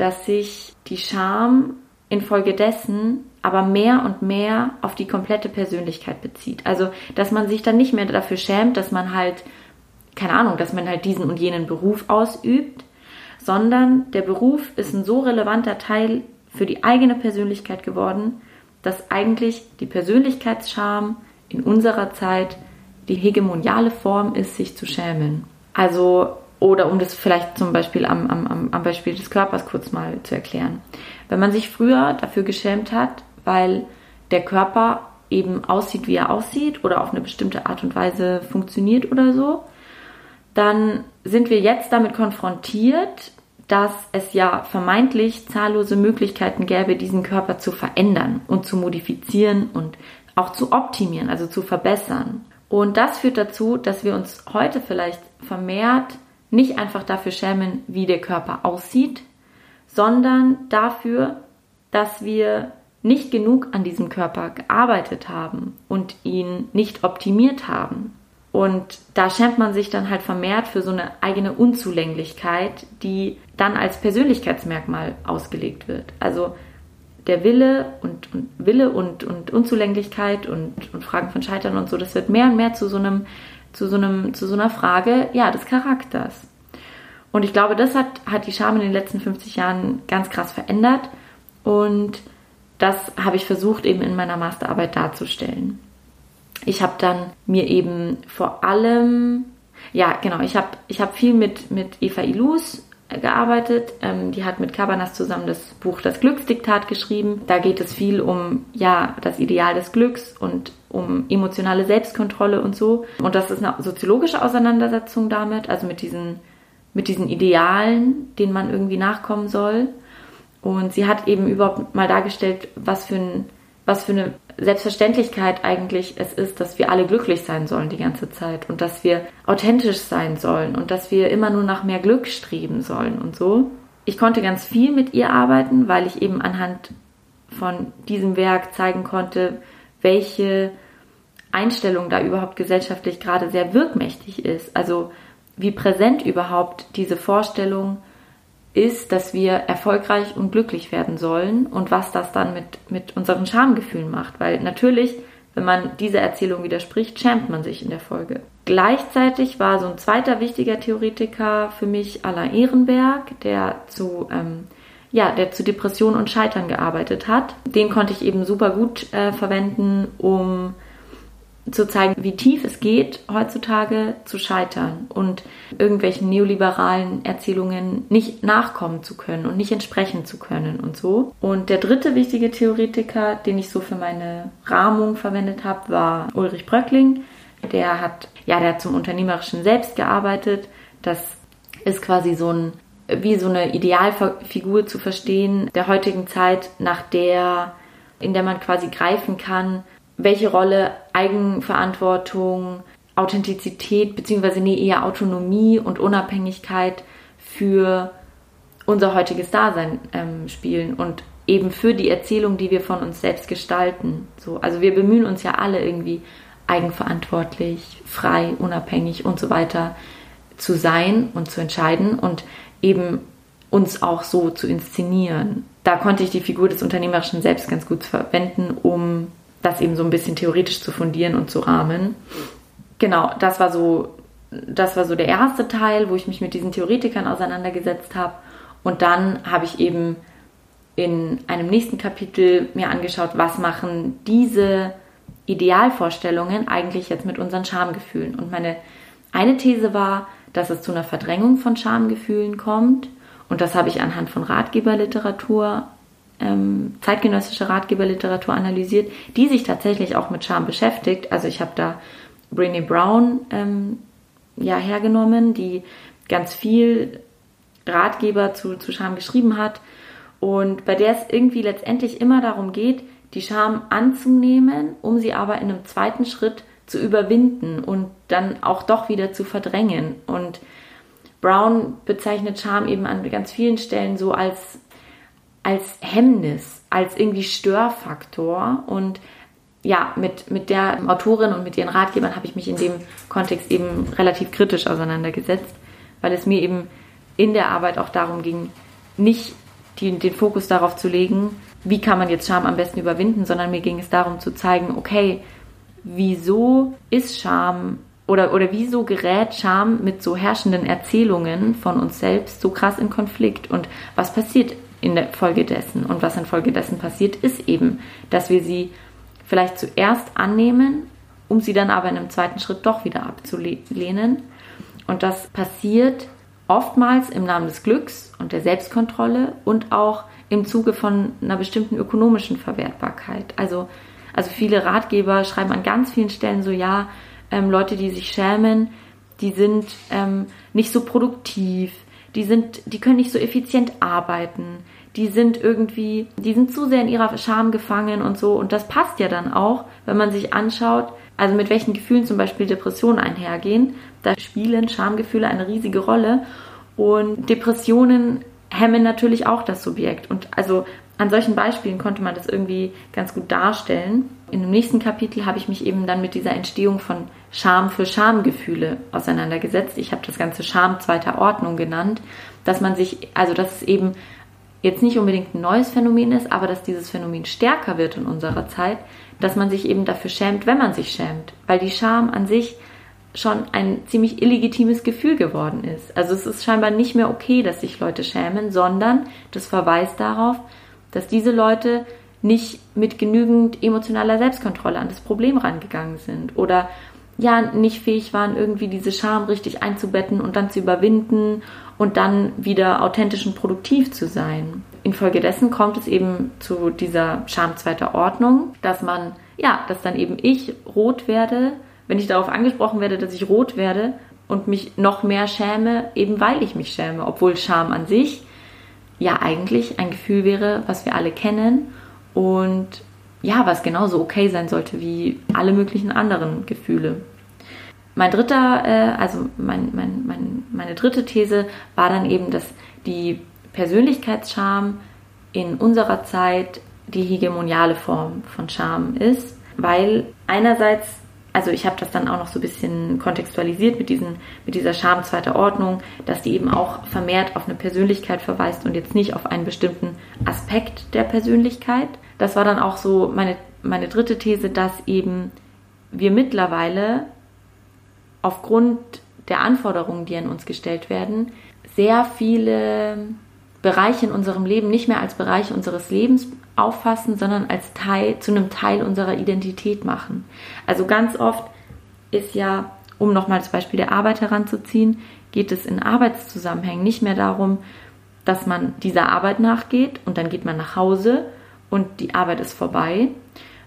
dass sich die Scham infolgedessen aber mehr und mehr auf die komplette Persönlichkeit bezieht. Also, dass man sich dann nicht mehr dafür schämt, dass man halt, keine Ahnung, dass man halt diesen und jenen Beruf ausübt, sondern der Beruf ist ein so relevanter Teil für die eigene Persönlichkeit geworden, dass eigentlich die Persönlichkeitsscham in unserer Zeit die hegemoniale Form ist, sich zu schämen. Also, oder um das vielleicht zum Beispiel am, am, am Beispiel des Körpers kurz mal zu erklären. Wenn man sich früher dafür geschämt hat, weil der Körper eben aussieht, wie er aussieht oder auf eine bestimmte Art und Weise funktioniert oder so, dann sind wir jetzt damit konfrontiert, dass es ja vermeintlich zahllose Möglichkeiten gäbe, diesen Körper zu verändern und zu modifizieren und auch zu optimieren, also zu verbessern. Und das führt dazu, dass wir uns heute vielleicht vermehrt nicht einfach dafür schämen, wie der Körper aussieht, sondern dafür, dass wir nicht genug an diesem Körper gearbeitet haben und ihn nicht optimiert haben. Und da schämt man sich dann halt vermehrt für so eine eigene Unzulänglichkeit, die dann als Persönlichkeitsmerkmal ausgelegt wird. Also der Wille und, und Wille und, und Unzulänglichkeit und, und Fragen von Scheitern und so, das wird mehr und mehr zu so einem, zu so einem, zu so einer Frage, ja, des Charakters. Und ich glaube, das hat, hat die Scham in den letzten 50 Jahren ganz krass verändert. Und das habe ich versucht eben in meiner Masterarbeit darzustellen. Ich habe dann mir eben vor allem, ja genau, ich habe ich hab viel mit, mit Eva Ilus gearbeitet. Ähm, die hat mit Cabanas zusammen das Buch Das Glücksdiktat geschrieben. Da geht es viel um ja das Ideal des Glücks und um emotionale Selbstkontrolle und so. Und das ist eine soziologische Auseinandersetzung damit, also mit diesen mit diesen Idealen, denen man irgendwie nachkommen soll. Und sie hat eben überhaupt mal dargestellt, was für, ein, was für eine Selbstverständlichkeit eigentlich es ist, dass wir alle glücklich sein sollen die ganze Zeit und dass wir authentisch sein sollen und dass wir immer nur nach mehr Glück streben sollen und so. Ich konnte ganz viel mit ihr arbeiten, weil ich eben anhand von diesem Werk zeigen konnte, welche Einstellung da überhaupt gesellschaftlich gerade sehr wirkmächtig ist. Also wie präsent überhaupt diese Vorstellung ist, dass wir erfolgreich und glücklich werden sollen und was das dann mit, mit unseren Schamgefühlen macht. Weil natürlich, wenn man dieser Erzählung widerspricht, schämt man sich in der Folge. Gleichzeitig war so ein zweiter wichtiger Theoretiker für mich Alain Ehrenberg, der zu, ähm, ja, der zu Depression und Scheitern gearbeitet hat. Den konnte ich eben super gut äh, verwenden, um zu zeigen, wie tief es geht, heutzutage zu scheitern und irgendwelchen neoliberalen Erzählungen nicht nachkommen zu können und nicht entsprechen zu können und so. Und der dritte wichtige Theoretiker, den ich so für meine Rahmung verwendet habe, war Ulrich Bröckling. Der hat, ja, der hat zum unternehmerischen Selbst gearbeitet. Das ist quasi so ein wie so eine Idealfigur zu verstehen der heutigen Zeit, nach der in der man quasi greifen kann, welche Rolle Eigenverantwortung, Authentizität beziehungsweise nee, eher Autonomie und Unabhängigkeit für unser heutiges Dasein ähm, spielen und eben für die Erzählung, die wir von uns selbst gestalten. So, also wir bemühen uns ja alle irgendwie eigenverantwortlich, frei, unabhängig und so weiter zu sein und zu entscheiden und eben uns auch so zu inszenieren. Da konnte ich die Figur des unternehmerischen Selbst ganz gut verwenden, um das eben so ein bisschen theoretisch zu fundieren und zu rahmen. Genau, das war so, das war so der erste Teil, wo ich mich mit diesen Theoretikern auseinandergesetzt habe. Und dann habe ich eben in einem nächsten Kapitel mir angeschaut, was machen diese Idealvorstellungen eigentlich jetzt mit unseren Schamgefühlen. Und meine eine These war, dass es zu einer Verdrängung von Schamgefühlen kommt. Und das habe ich anhand von Ratgeberliteratur ähm, zeitgenössische Ratgeberliteratur analysiert, die sich tatsächlich auch mit Scham beschäftigt. Also ich habe da Brené Brown ähm, ja hergenommen, die ganz viel Ratgeber zu, zu Scham geschrieben hat und bei der es irgendwie letztendlich immer darum geht, die Scham anzunehmen, um sie aber in einem zweiten Schritt zu überwinden und dann auch doch wieder zu verdrängen. Und Brown bezeichnet Scham eben an ganz vielen Stellen so als als Hemmnis, als irgendwie Störfaktor. Und ja, mit, mit der Autorin und mit ihren Ratgebern habe ich mich in dem Kontext eben relativ kritisch auseinandergesetzt, weil es mir eben in der Arbeit auch darum ging, nicht die, den Fokus darauf zu legen, wie kann man jetzt Scham am besten überwinden, sondern mir ging es darum zu zeigen, okay, wieso ist Scham oder, oder wieso gerät Scham mit so herrschenden Erzählungen von uns selbst so krass in Konflikt? Und was passiert in der Folge dessen? Und was in Folge dessen passiert, ist eben, dass wir sie vielleicht zuerst annehmen, um sie dann aber in einem zweiten Schritt doch wieder abzulehnen. Und das passiert oftmals im Namen des Glücks und der Selbstkontrolle und auch im Zuge von einer bestimmten ökonomischen Verwertbarkeit. Also, also viele Ratgeber schreiben an ganz vielen Stellen so, ja, ähm, Leute, die sich schämen, die sind ähm, nicht so produktiv, die sind, die können nicht so effizient arbeiten, die sind irgendwie, die sind zu sehr in ihrer Scham gefangen und so. Und das passt ja dann auch, wenn man sich anschaut, also mit welchen Gefühlen zum Beispiel Depressionen einhergehen. Da spielen Schamgefühle eine riesige Rolle. Und Depressionen hemmen natürlich auch das Subjekt. Und also an solchen Beispielen konnte man das irgendwie ganz gut darstellen. In dem nächsten Kapitel habe ich mich eben dann mit dieser Entstehung von Scham für Schamgefühle auseinandergesetzt. Ich habe das ganze Scham zweiter Ordnung genannt, dass man sich, also dass es eben jetzt nicht unbedingt ein neues Phänomen ist, aber dass dieses Phänomen stärker wird in unserer Zeit, dass man sich eben dafür schämt, wenn man sich schämt, weil die Scham an sich schon ein ziemlich illegitimes Gefühl geworden ist. Also es ist scheinbar nicht mehr okay, dass sich Leute schämen, sondern das verweist darauf, dass diese Leute nicht mit genügend emotionaler Selbstkontrolle an das Problem rangegangen sind oder ja nicht fähig waren, irgendwie diese Scham richtig einzubetten und dann zu überwinden und dann wieder authentisch und produktiv zu sein. Infolgedessen kommt es eben zu dieser Scham zweiter Ordnung, dass man, ja, dass dann eben ich rot werde, wenn ich darauf angesprochen werde, dass ich rot werde und mich noch mehr schäme, eben weil ich mich schäme, obwohl Scham an sich ja eigentlich ein Gefühl wäre, was wir alle kennen und ja, was genauso okay sein sollte wie alle möglichen anderen Gefühle. Mein dritter, äh, also mein, mein, mein, meine dritte These war dann eben, dass die Persönlichkeitsscham in unserer Zeit die hegemoniale Form von Scham ist, weil einerseits also ich habe das dann auch noch so ein bisschen kontextualisiert mit, diesen, mit dieser Scham zweiter Ordnung, dass die eben auch vermehrt auf eine Persönlichkeit verweist und jetzt nicht auf einen bestimmten Aspekt der Persönlichkeit. Das war dann auch so meine, meine dritte These, dass eben wir mittlerweile aufgrund der Anforderungen, die an uns gestellt werden, sehr viele Bereiche in unserem Leben nicht mehr als Bereiche unseres Lebens auffassen, sondern als Teil, zu einem Teil unserer Identität machen. Also ganz oft ist ja, um nochmal das Beispiel der Arbeit heranzuziehen, geht es in Arbeitszusammenhängen nicht mehr darum, dass man dieser Arbeit nachgeht und dann geht man nach Hause und die Arbeit ist vorbei,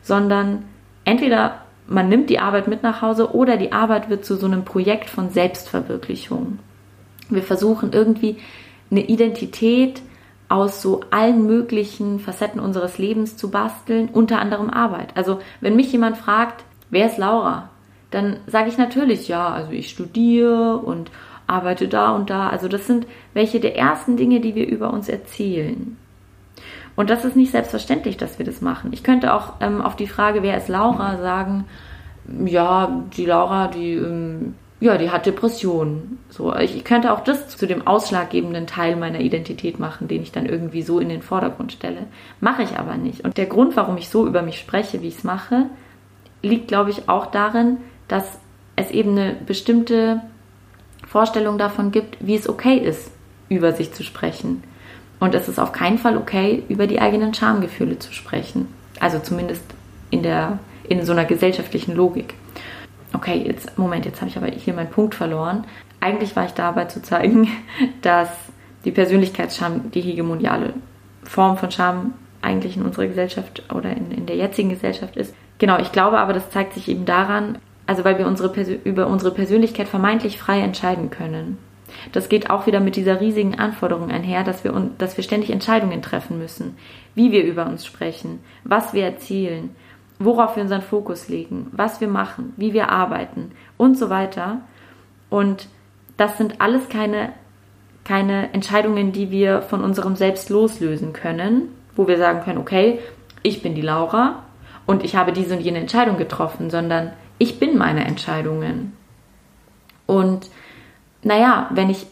sondern entweder man nimmt die Arbeit mit nach Hause oder die Arbeit wird zu so einem Projekt von Selbstverwirklichung. Wir versuchen irgendwie eine Identität aus so allen möglichen Facetten unseres Lebens zu basteln, unter anderem Arbeit. Also wenn mich jemand fragt, wer ist Laura, dann sage ich natürlich, ja, also ich studiere und arbeite da und da. Also das sind welche der ersten Dinge, die wir über uns erzählen. Und das ist nicht selbstverständlich, dass wir das machen. Ich könnte auch ähm, auf die Frage, wer ist Laura, sagen, ja, die Laura, die ähm, ja, die hat Depressionen. So, ich könnte auch das zu dem ausschlaggebenden Teil meiner Identität machen, den ich dann irgendwie so in den Vordergrund stelle. Mache ich aber nicht. Und der Grund, warum ich so über mich spreche, wie ich es mache, liegt, glaube ich, auch darin, dass es eben eine bestimmte Vorstellung davon gibt, wie es okay ist, über sich zu sprechen. Und es ist auf keinen Fall okay, über die eigenen Schamgefühle zu sprechen. Also zumindest in der in so einer gesellschaftlichen Logik okay, jetzt, Moment, jetzt habe ich aber hier meinen Punkt verloren. Eigentlich war ich dabei zu zeigen, dass die Persönlichkeitsscham die hegemoniale Form von Scham eigentlich in unserer Gesellschaft oder in, in der jetzigen Gesellschaft ist. Genau, ich glaube aber, das zeigt sich eben daran, also weil wir unsere über unsere Persönlichkeit vermeintlich frei entscheiden können. Das geht auch wieder mit dieser riesigen Anforderung einher, dass wir, dass wir ständig Entscheidungen treffen müssen, wie wir über uns sprechen, was wir erzählen, worauf wir unseren Fokus legen, was wir machen, wie wir arbeiten und so weiter. Und das sind alles keine, keine Entscheidungen, die wir von unserem Selbst loslösen können, wo wir sagen können, okay, ich bin die Laura und ich habe diese und jene Entscheidung getroffen, sondern ich bin meine Entscheidungen. Und naja, wenn ich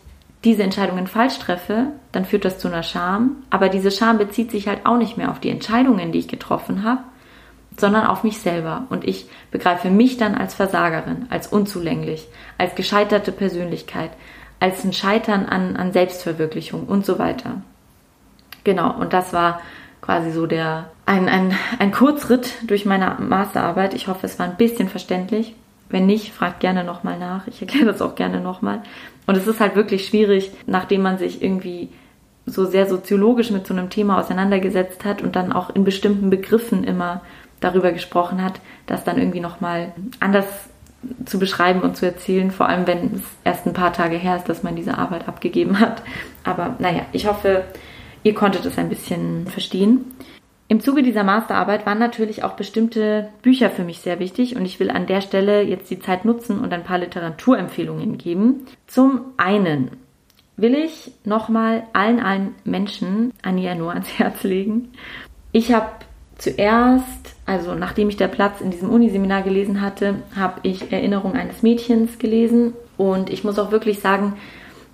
diese Entscheidungen falsch treffe, dann führt das zu einer Scham. Aber diese Scham bezieht sich halt auch nicht mehr auf die Entscheidungen, die ich getroffen habe, sondern auf mich selber. Und ich begreife mich dann als Versagerin, als unzulänglich, als gescheiterte Persönlichkeit, als ein Scheitern an, an Selbstverwirklichung und so weiter. Genau, und das war quasi so der ein, ein, ein Kurzritt durch meine Masterarbeit. Ich hoffe, es war ein bisschen verständlich. Wenn nicht, fragt gerne nochmal nach. Ich erkläre das auch gerne nochmal. Und es ist halt wirklich schwierig, nachdem man sich irgendwie so sehr soziologisch mit so einem Thema auseinandergesetzt hat und dann auch in bestimmten Begriffen immer darüber gesprochen hat, das dann irgendwie nochmal anders zu beschreiben und zu erzählen, vor allem wenn es erst ein paar Tage her ist, dass man diese Arbeit abgegeben hat. Aber naja, ich hoffe, ihr konntet es ein bisschen verstehen. Im Zuge dieser Masterarbeit waren natürlich auch bestimmte Bücher für mich sehr wichtig und ich will an der Stelle jetzt die Zeit nutzen und ein paar Literaturempfehlungen geben. Zum einen will ich nochmal allen, allen Menschen Ania nur ans Herz legen. Ich habe zuerst, also nachdem ich der Platz in diesem Uniseminar gelesen hatte, habe ich Erinnerung eines Mädchens gelesen und ich muss auch wirklich sagen,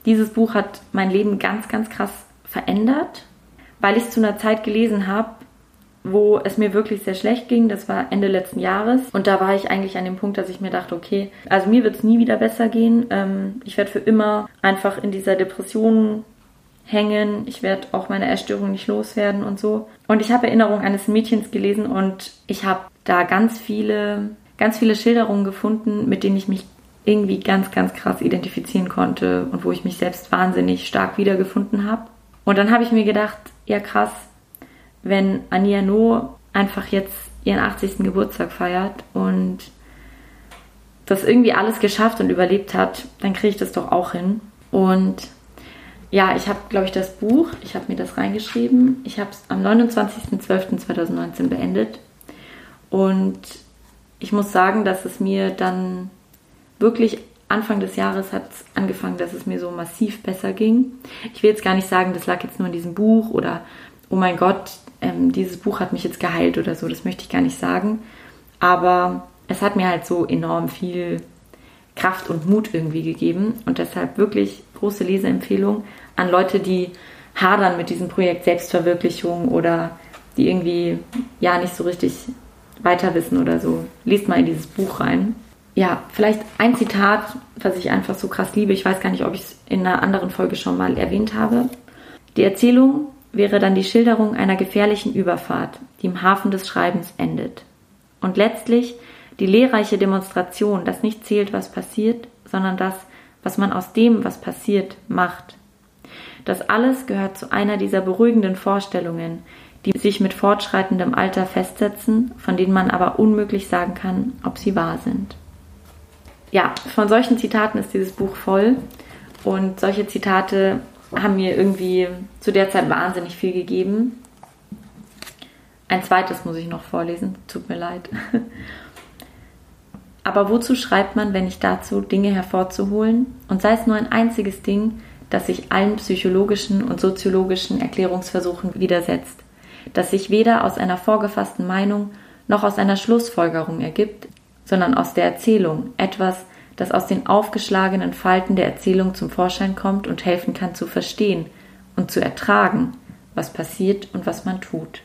dieses Buch hat mein Leben ganz, ganz krass verändert, weil ich es zu einer Zeit gelesen habe, wo es mir wirklich sehr schlecht ging. Das war Ende letzten Jahres. Und da war ich eigentlich an dem Punkt, dass ich mir dachte, okay, also mir wird es nie wieder besser gehen. Ähm, ich werde für immer einfach in dieser Depression hängen. Ich werde auch meine Erstörung nicht loswerden und so. Und ich habe Erinnerungen eines Mädchens gelesen und ich habe da ganz viele, ganz viele Schilderungen gefunden, mit denen ich mich irgendwie ganz, ganz krass identifizieren konnte und wo ich mich selbst wahnsinnig stark wiedergefunden habe. Und dann habe ich mir gedacht, ja krass, wenn Ania No einfach jetzt ihren 80. Geburtstag feiert und das irgendwie alles geschafft und überlebt hat, dann kriege ich das doch auch hin. Und ja, ich habe, glaube ich, das Buch, ich habe mir das reingeschrieben. Ich habe es am 29.12.2019 beendet. Und ich muss sagen, dass es mir dann wirklich Anfang des Jahres hat angefangen, dass es mir so massiv besser ging. Ich will jetzt gar nicht sagen, das lag jetzt nur in diesem Buch oder, oh mein Gott, ähm, dieses Buch hat mich jetzt geheilt oder so, das möchte ich gar nicht sagen. Aber es hat mir halt so enorm viel Kraft und Mut irgendwie gegeben und deshalb wirklich große Leseempfehlung an Leute, die hadern mit diesem Projekt Selbstverwirklichung oder die irgendwie ja nicht so richtig weiter wissen oder so. Lest mal in dieses Buch rein. Ja, vielleicht ein Zitat, was ich einfach so krass liebe. Ich weiß gar nicht, ob ich es in einer anderen Folge schon mal erwähnt habe. Die Erzählung wäre dann die Schilderung einer gefährlichen Überfahrt, die im Hafen des Schreibens endet. Und letztlich die lehrreiche Demonstration, dass nicht zählt, was passiert, sondern das, was man aus dem, was passiert, macht. Das alles gehört zu einer dieser beruhigenden Vorstellungen, die sich mit fortschreitendem Alter festsetzen, von denen man aber unmöglich sagen kann, ob sie wahr sind. Ja, von solchen Zitaten ist dieses Buch voll und solche Zitate haben mir irgendwie zu der Zeit wahnsinnig viel gegeben. Ein zweites muss ich noch vorlesen, tut mir leid. Aber wozu schreibt man, wenn nicht dazu, Dinge hervorzuholen? Und sei es nur ein einziges Ding, das sich allen psychologischen und soziologischen Erklärungsversuchen widersetzt, das sich weder aus einer vorgefassten Meinung noch aus einer Schlussfolgerung ergibt, sondern aus der Erzählung, etwas, das aus den aufgeschlagenen Falten der Erzählung zum Vorschein kommt und helfen kann zu verstehen und zu ertragen, was passiert und was man tut.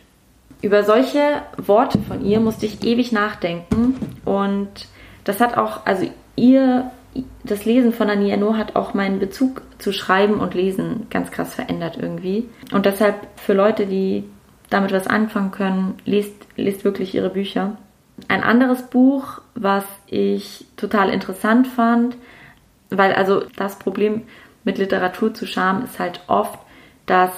Über solche Worte von ihr musste ich ewig nachdenken und das hat auch, also ihr, das Lesen von Ania No hat auch meinen Bezug zu Schreiben und Lesen ganz krass verändert irgendwie. Und deshalb für Leute, die damit was anfangen können, lest, lest wirklich ihre Bücher. Ein anderes Buch, was ich total interessant fand, weil also das Problem mit Literatur zu Scham ist halt oft, dass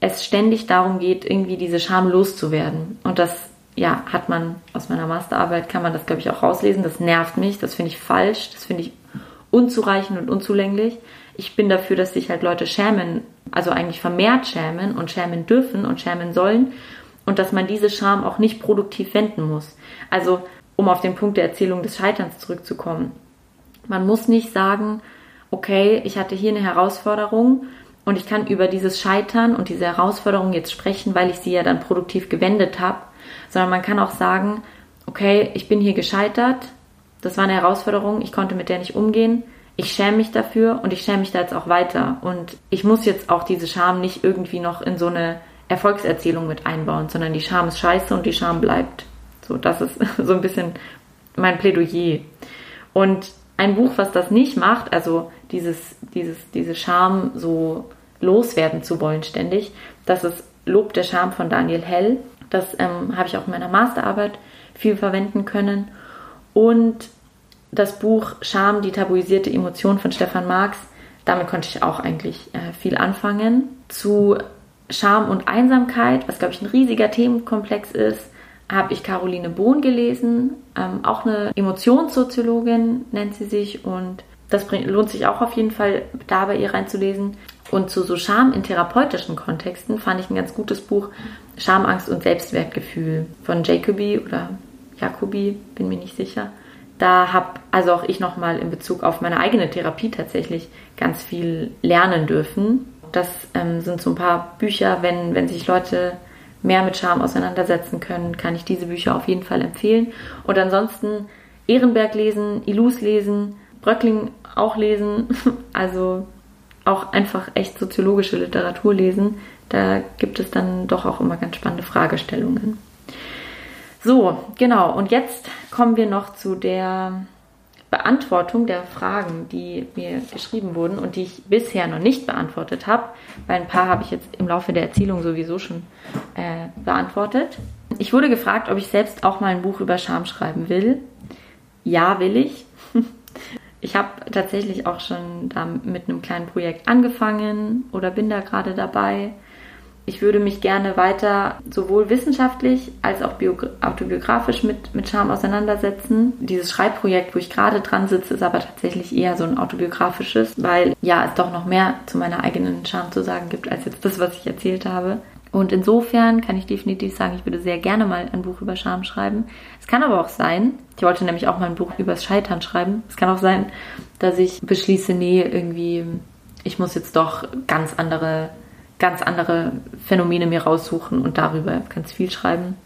es ständig darum geht, irgendwie diese Scham loszuwerden. Und das, ja, hat man aus meiner Masterarbeit, kann man das, glaube ich, auch rauslesen. Das nervt mich, das finde ich falsch, das finde ich unzureichend und unzulänglich. Ich bin dafür, dass sich halt Leute schämen, also eigentlich vermehrt schämen und schämen dürfen und schämen sollen und dass man diese Scham auch nicht produktiv wenden muss. Also, um auf den Punkt der Erzählung des Scheiterns zurückzukommen. Man muss nicht sagen, okay, ich hatte hier eine Herausforderung und ich kann über dieses Scheitern und diese Herausforderung jetzt sprechen, weil ich sie ja dann produktiv gewendet habe, sondern man kann auch sagen, okay, ich bin hier gescheitert, das war eine Herausforderung, ich konnte mit der nicht umgehen, ich schäme mich dafür und ich schäme mich da jetzt auch weiter und ich muss jetzt auch diese Scham nicht irgendwie noch in so eine Erfolgserzählung mit einbauen, sondern die Scham ist scheiße und die Scham bleibt. So, das ist so ein bisschen mein Plädoyer. Und ein Buch, was das nicht macht, also dieses, dieses, diese Scham so loswerden zu wollen ständig, das ist Lob der Scham von Daniel Hell. Das ähm, habe ich auch in meiner Masterarbeit viel verwenden können. Und das Buch Scham, die tabuisierte Emotion von Stefan Marx, damit konnte ich auch eigentlich äh, viel anfangen. Zu Scham und Einsamkeit, was glaube ich ein riesiger Themenkomplex ist, habe ich Caroline Bohn gelesen, ähm, auch eine Emotionssoziologin nennt sie sich und das bringt, lohnt sich auch auf jeden Fall, da bei ihr reinzulesen. Und zu so Scham in therapeutischen Kontexten fand ich ein ganz gutes Buch, Scham, Angst und Selbstwertgefühl von Jacobi oder Jacobi, bin mir nicht sicher. Da habe also auch ich nochmal in Bezug auf meine eigene Therapie tatsächlich ganz viel lernen dürfen. Das ähm, sind so ein paar Bücher, wenn, wenn sich Leute mehr mit Scham auseinandersetzen können, kann ich diese Bücher auf jeden Fall empfehlen. Und ansonsten Ehrenberg lesen, Ilus lesen, Bröckling auch lesen, also auch einfach echt soziologische Literatur lesen. Da gibt es dann doch auch immer ganz spannende Fragestellungen. So, genau. Und jetzt kommen wir noch zu der Beantwortung der Fragen, die mir geschrieben wurden und die ich bisher noch nicht beantwortet habe, weil ein paar habe ich jetzt im Laufe der Erzählung sowieso schon äh, beantwortet. Ich wurde gefragt, ob ich selbst auch mal ein Buch über Scham schreiben will. Ja, will ich. Ich habe tatsächlich auch schon da mit einem kleinen Projekt angefangen oder bin da gerade dabei. Ich würde mich gerne weiter sowohl wissenschaftlich als auch autobiografisch mit, mit Scham auseinandersetzen. Dieses Schreibprojekt, wo ich gerade dran sitze, ist aber tatsächlich eher so ein autobiografisches, weil ja es doch noch mehr zu meiner eigenen Scham zu sagen gibt, als jetzt das, was ich erzählt habe. Und insofern kann ich definitiv sagen, ich würde sehr gerne mal ein Buch über Scham schreiben. Es kann aber auch sein, ich wollte nämlich auch mal ein Buch über das Scheitern schreiben. Es kann auch sein, dass ich beschließe, nee, irgendwie, ich muss jetzt doch ganz andere ganz andere Phänomene mir raussuchen und darüber ganz viel schreiben.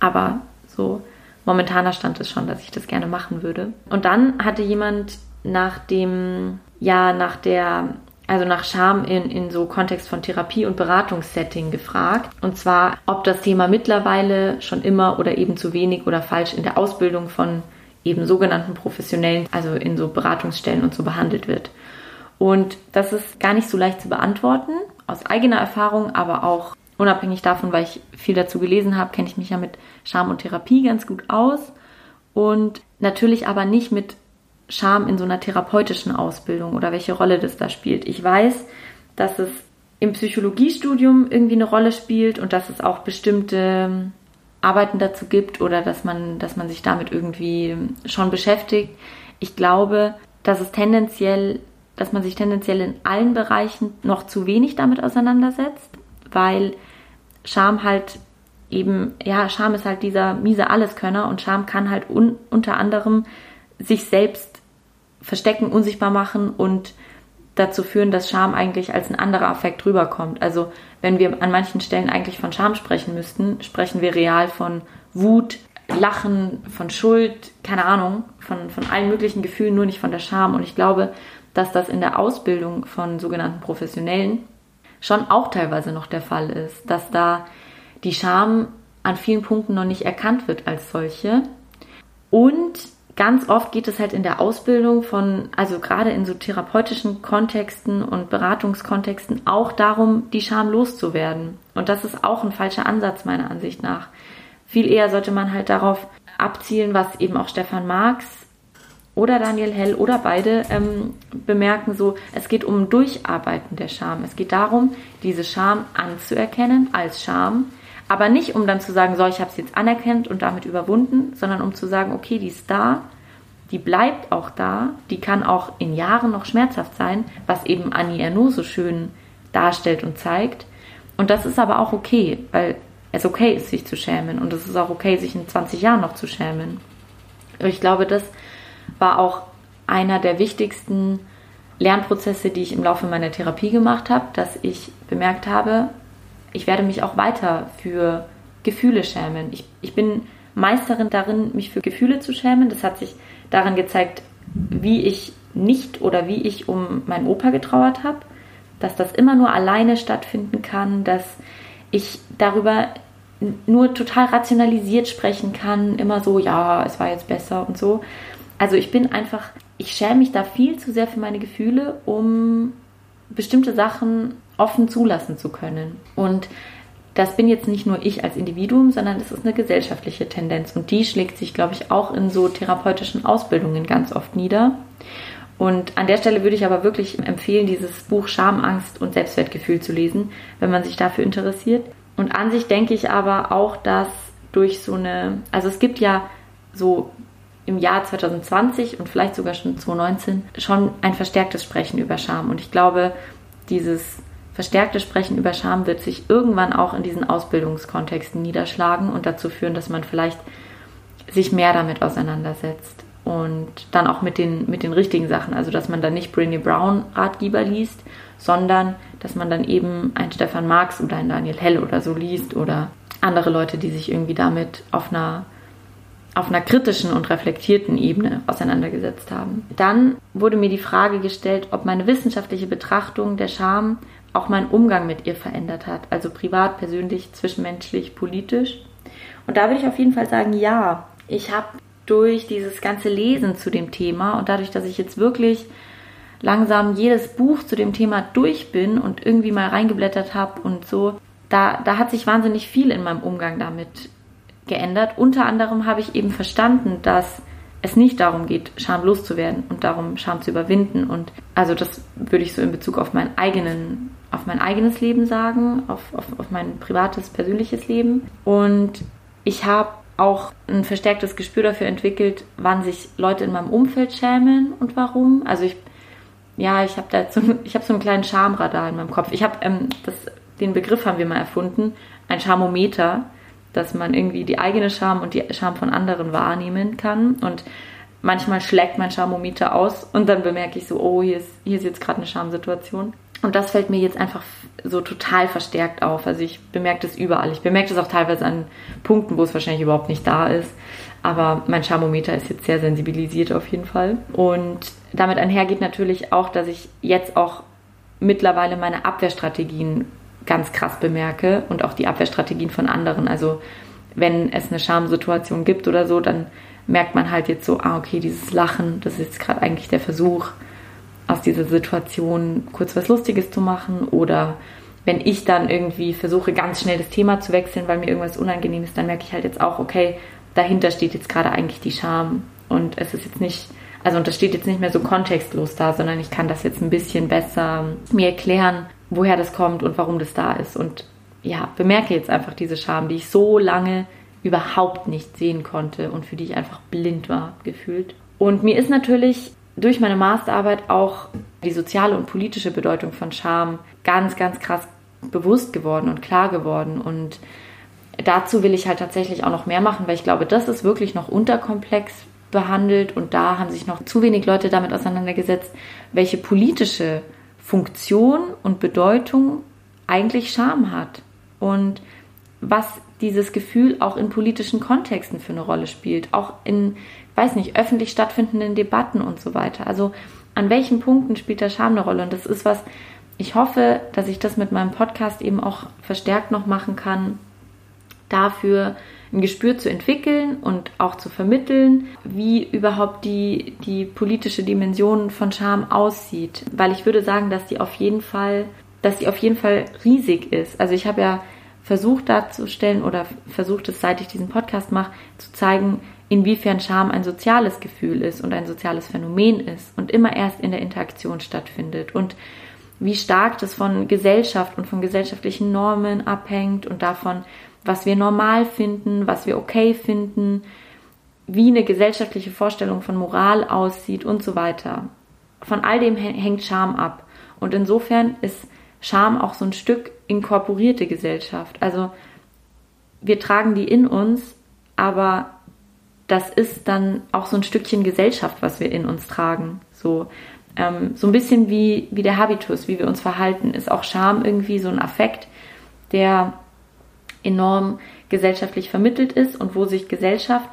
Aber so momentaner Stand ist schon, dass ich das gerne machen würde. Und dann hatte jemand nach dem, ja, nach der, also nach Scham in, in so Kontext von Therapie und Beratungssetting gefragt. Und zwar, ob das Thema mittlerweile schon immer oder eben zu wenig oder falsch in der Ausbildung von eben sogenannten Professionellen, also in so Beratungsstellen und so behandelt wird. Und das ist gar nicht so leicht zu beantworten, aus eigener Erfahrung, aber auch unabhängig davon, weil ich viel dazu gelesen habe, kenne ich mich ja mit Scham und Therapie ganz gut aus. Und natürlich aber nicht mit Scham in so einer therapeutischen Ausbildung oder welche Rolle das da spielt. Ich weiß, dass es im Psychologiestudium irgendwie eine Rolle spielt und dass es auch bestimmte Arbeiten dazu gibt oder dass man, dass man sich damit irgendwie schon beschäftigt. Ich glaube, dass es tendenziell dass man sich tendenziell in allen Bereichen noch zu wenig damit auseinandersetzt, weil Scham halt eben, ja, Scham ist halt dieser miese Alleskönner und Scham kann halt un unter anderem sich selbst verstecken, unsichtbar machen und dazu führen, dass Scham eigentlich als ein anderer Affekt rüberkommt. Also wenn wir an manchen Stellen eigentlich von Scham sprechen müssten, sprechen wir real von Wut, Lachen, von Schuld, keine Ahnung, von, von allen möglichen Gefühlen, nur nicht von der Scham. Und ich glaube, dass das in der Ausbildung von sogenannten Professionellen schon auch teilweise noch der Fall ist, dass da die Scham an vielen Punkten noch nicht erkannt wird als solche. Und ganz oft geht es halt in der Ausbildung von, also gerade in so therapeutischen Kontexten und Beratungskontexten auch darum, die Scham loszuwerden. Und das ist auch ein falscher Ansatz meiner Ansicht nach. Viel eher sollte man halt darauf abzielen, was eben auch Stefan Marx oder Daniel Hell oder beide ähm, bemerken so, es geht um Durcharbeiten der Scham. Es geht darum, diese Scham anzuerkennen als Scham, aber nicht um dann zu sagen, so, ich habe es jetzt anerkannt und damit überwunden, sondern um zu sagen, okay, die ist da, die bleibt auch da, die kann auch in Jahren noch schmerzhaft sein, was eben Annie Ernaux so schön darstellt und zeigt. Und das ist aber auch okay, weil es okay ist, sich zu schämen und es ist auch okay, sich in 20 Jahren noch zu schämen. Ich glaube, das war auch einer der wichtigsten Lernprozesse, die ich im Laufe meiner Therapie gemacht habe, dass ich bemerkt habe, ich werde mich auch weiter für Gefühle schämen. Ich, ich bin Meisterin darin, mich für Gefühle zu schämen. Das hat sich daran gezeigt, wie ich nicht oder wie ich um meinen Opa getrauert habe, dass das immer nur alleine stattfinden kann, dass ich darüber nur total rationalisiert sprechen kann, immer so, ja, es war jetzt besser und so. Also ich bin einfach, ich schäme mich da viel zu sehr für meine Gefühle, um bestimmte Sachen offen zulassen zu können. Und das bin jetzt nicht nur ich als Individuum, sondern das ist eine gesellschaftliche Tendenz. Und die schlägt sich, glaube ich, auch in so therapeutischen Ausbildungen ganz oft nieder. Und an der Stelle würde ich aber wirklich empfehlen, dieses Buch Scham, Angst und Selbstwertgefühl zu lesen, wenn man sich dafür interessiert. Und an sich denke ich aber auch, dass durch so eine, also es gibt ja so im Jahr 2020 und vielleicht sogar schon 2019 schon ein verstärktes Sprechen über Scham. Und ich glaube, dieses verstärkte Sprechen über Scham wird sich irgendwann auch in diesen Ausbildungskontexten niederschlagen und dazu führen, dass man vielleicht sich mehr damit auseinandersetzt und dann auch mit den, mit den richtigen Sachen. Also, dass man dann nicht Brené Brown Ratgeber liest, sondern dass man dann eben einen Stefan Marx oder einen Daniel Hell oder so liest oder andere Leute, die sich irgendwie damit auf einer auf einer kritischen und reflektierten Ebene auseinandergesetzt haben. Dann wurde mir die Frage gestellt, ob meine wissenschaftliche Betrachtung der Scham auch meinen Umgang mit ihr verändert hat, also privat, persönlich, zwischenmenschlich, politisch. Und da würde ich auf jeden Fall sagen, ja, ich habe durch dieses ganze Lesen zu dem Thema und dadurch, dass ich jetzt wirklich langsam jedes Buch zu dem Thema durch bin und irgendwie mal reingeblättert habe und so, da, da hat sich wahnsinnig viel in meinem Umgang damit geändert. Unter anderem habe ich eben verstanden, dass es nicht darum geht, Scham loszuwerden und darum, Scham zu überwinden. Und also das würde ich so in Bezug auf meinen eigenen, auf mein eigenes Leben sagen, auf, auf, auf mein privates, persönliches Leben. Und ich habe auch ein verstärktes Gespür dafür entwickelt, wann sich Leute in meinem Umfeld schämen und warum. Also ich, ja, ich habe da so, ich habe so einen kleinen Schamradar in meinem Kopf. Ich habe ähm, den Begriff haben wir mal erfunden, ein Charmometer dass man irgendwie die eigene Scham und die Scham von anderen wahrnehmen kann. Und manchmal schlägt mein Charmometer aus und dann bemerke ich so, oh, hier ist, hier ist jetzt gerade eine Schamsituation. Und das fällt mir jetzt einfach so total verstärkt auf. Also ich bemerke das überall. Ich bemerke das auch teilweise an Punkten, wo es wahrscheinlich überhaupt nicht da ist. Aber mein Charmometer ist jetzt sehr sensibilisiert auf jeden Fall. Und damit einhergeht natürlich auch, dass ich jetzt auch mittlerweile meine Abwehrstrategien ganz krass bemerke und auch die Abwehrstrategien von anderen. Also wenn es eine Schamsituation gibt oder so, dann merkt man halt jetzt so, ah, okay, dieses Lachen, das ist jetzt gerade eigentlich der Versuch, aus dieser Situation kurz was Lustiges zu machen. Oder wenn ich dann irgendwie versuche, ganz schnell das Thema zu wechseln, weil mir irgendwas unangenehm ist, dann merke ich halt jetzt auch, okay, dahinter steht jetzt gerade eigentlich die Scham. Und es ist jetzt nicht, also und das steht jetzt nicht mehr so kontextlos da, sondern ich kann das jetzt ein bisschen besser mir erklären, woher das kommt und warum das da ist. Und ja, bemerke jetzt einfach diese Scham, die ich so lange überhaupt nicht sehen konnte und für die ich einfach blind war, gefühlt. Und mir ist natürlich durch meine Masterarbeit auch die soziale und politische Bedeutung von Scham ganz, ganz krass bewusst geworden und klar geworden. Und dazu will ich halt tatsächlich auch noch mehr machen, weil ich glaube, das ist wirklich noch unterkomplex behandelt und da haben sich noch zu wenig Leute damit auseinandergesetzt, welche politische Funktion und Bedeutung eigentlich Scham hat und was dieses Gefühl auch in politischen Kontexten für eine Rolle spielt, auch in, weiß nicht, öffentlich stattfindenden Debatten und so weiter. Also an welchen Punkten spielt da Scham eine Rolle? Und das ist was, ich hoffe, dass ich das mit meinem Podcast eben auch verstärkt noch machen kann, dafür ein Gespür zu entwickeln und auch zu vermitteln, wie überhaupt die, die politische Dimension von Scham aussieht. Weil ich würde sagen, dass die auf jeden Fall, dass die auf jeden Fall riesig ist. Also ich habe ja versucht darzustellen oder versucht es, seit ich diesen Podcast mache, zu zeigen, inwiefern Scham ein soziales Gefühl ist und ein soziales Phänomen ist und immer erst in der Interaktion stattfindet und wie stark das von Gesellschaft und von gesellschaftlichen Normen abhängt und davon, was wir normal finden, was wir okay finden, wie eine gesellschaftliche Vorstellung von Moral aussieht und so weiter. Von all dem hängt Scham ab. Und insofern ist Scham auch so ein Stück inkorporierte Gesellschaft. Also wir tragen die in uns, aber das ist dann auch so ein Stückchen Gesellschaft, was wir in uns tragen. So, ähm, so ein bisschen wie, wie der Habitus, wie wir uns verhalten, ist auch Scham irgendwie so ein Affekt, der enorm gesellschaftlich vermittelt ist und wo sich Gesellschaft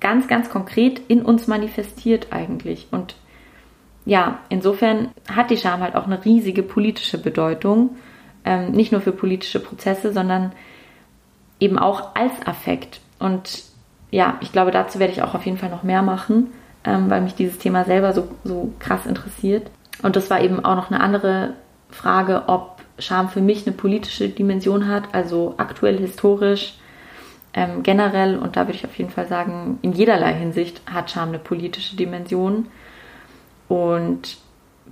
ganz, ganz konkret in uns manifestiert eigentlich. Und ja, insofern hat die Scham halt auch eine riesige politische Bedeutung, ähm, nicht nur für politische Prozesse, sondern eben auch als Affekt. Und ja, ich glaube, dazu werde ich auch auf jeden Fall noch mehr machen, ähm, weil mich dieses Thema selber so, so krass interessiert. Und das war eben auch noch eine andere Frage, ob Scham für mich eine politische Dimension hat, also aktuell historisch, ähm, generell. Und da würde ich auf jeden Fall sagen, in jederlei Hinsicht hat Scham eine politische Dimension und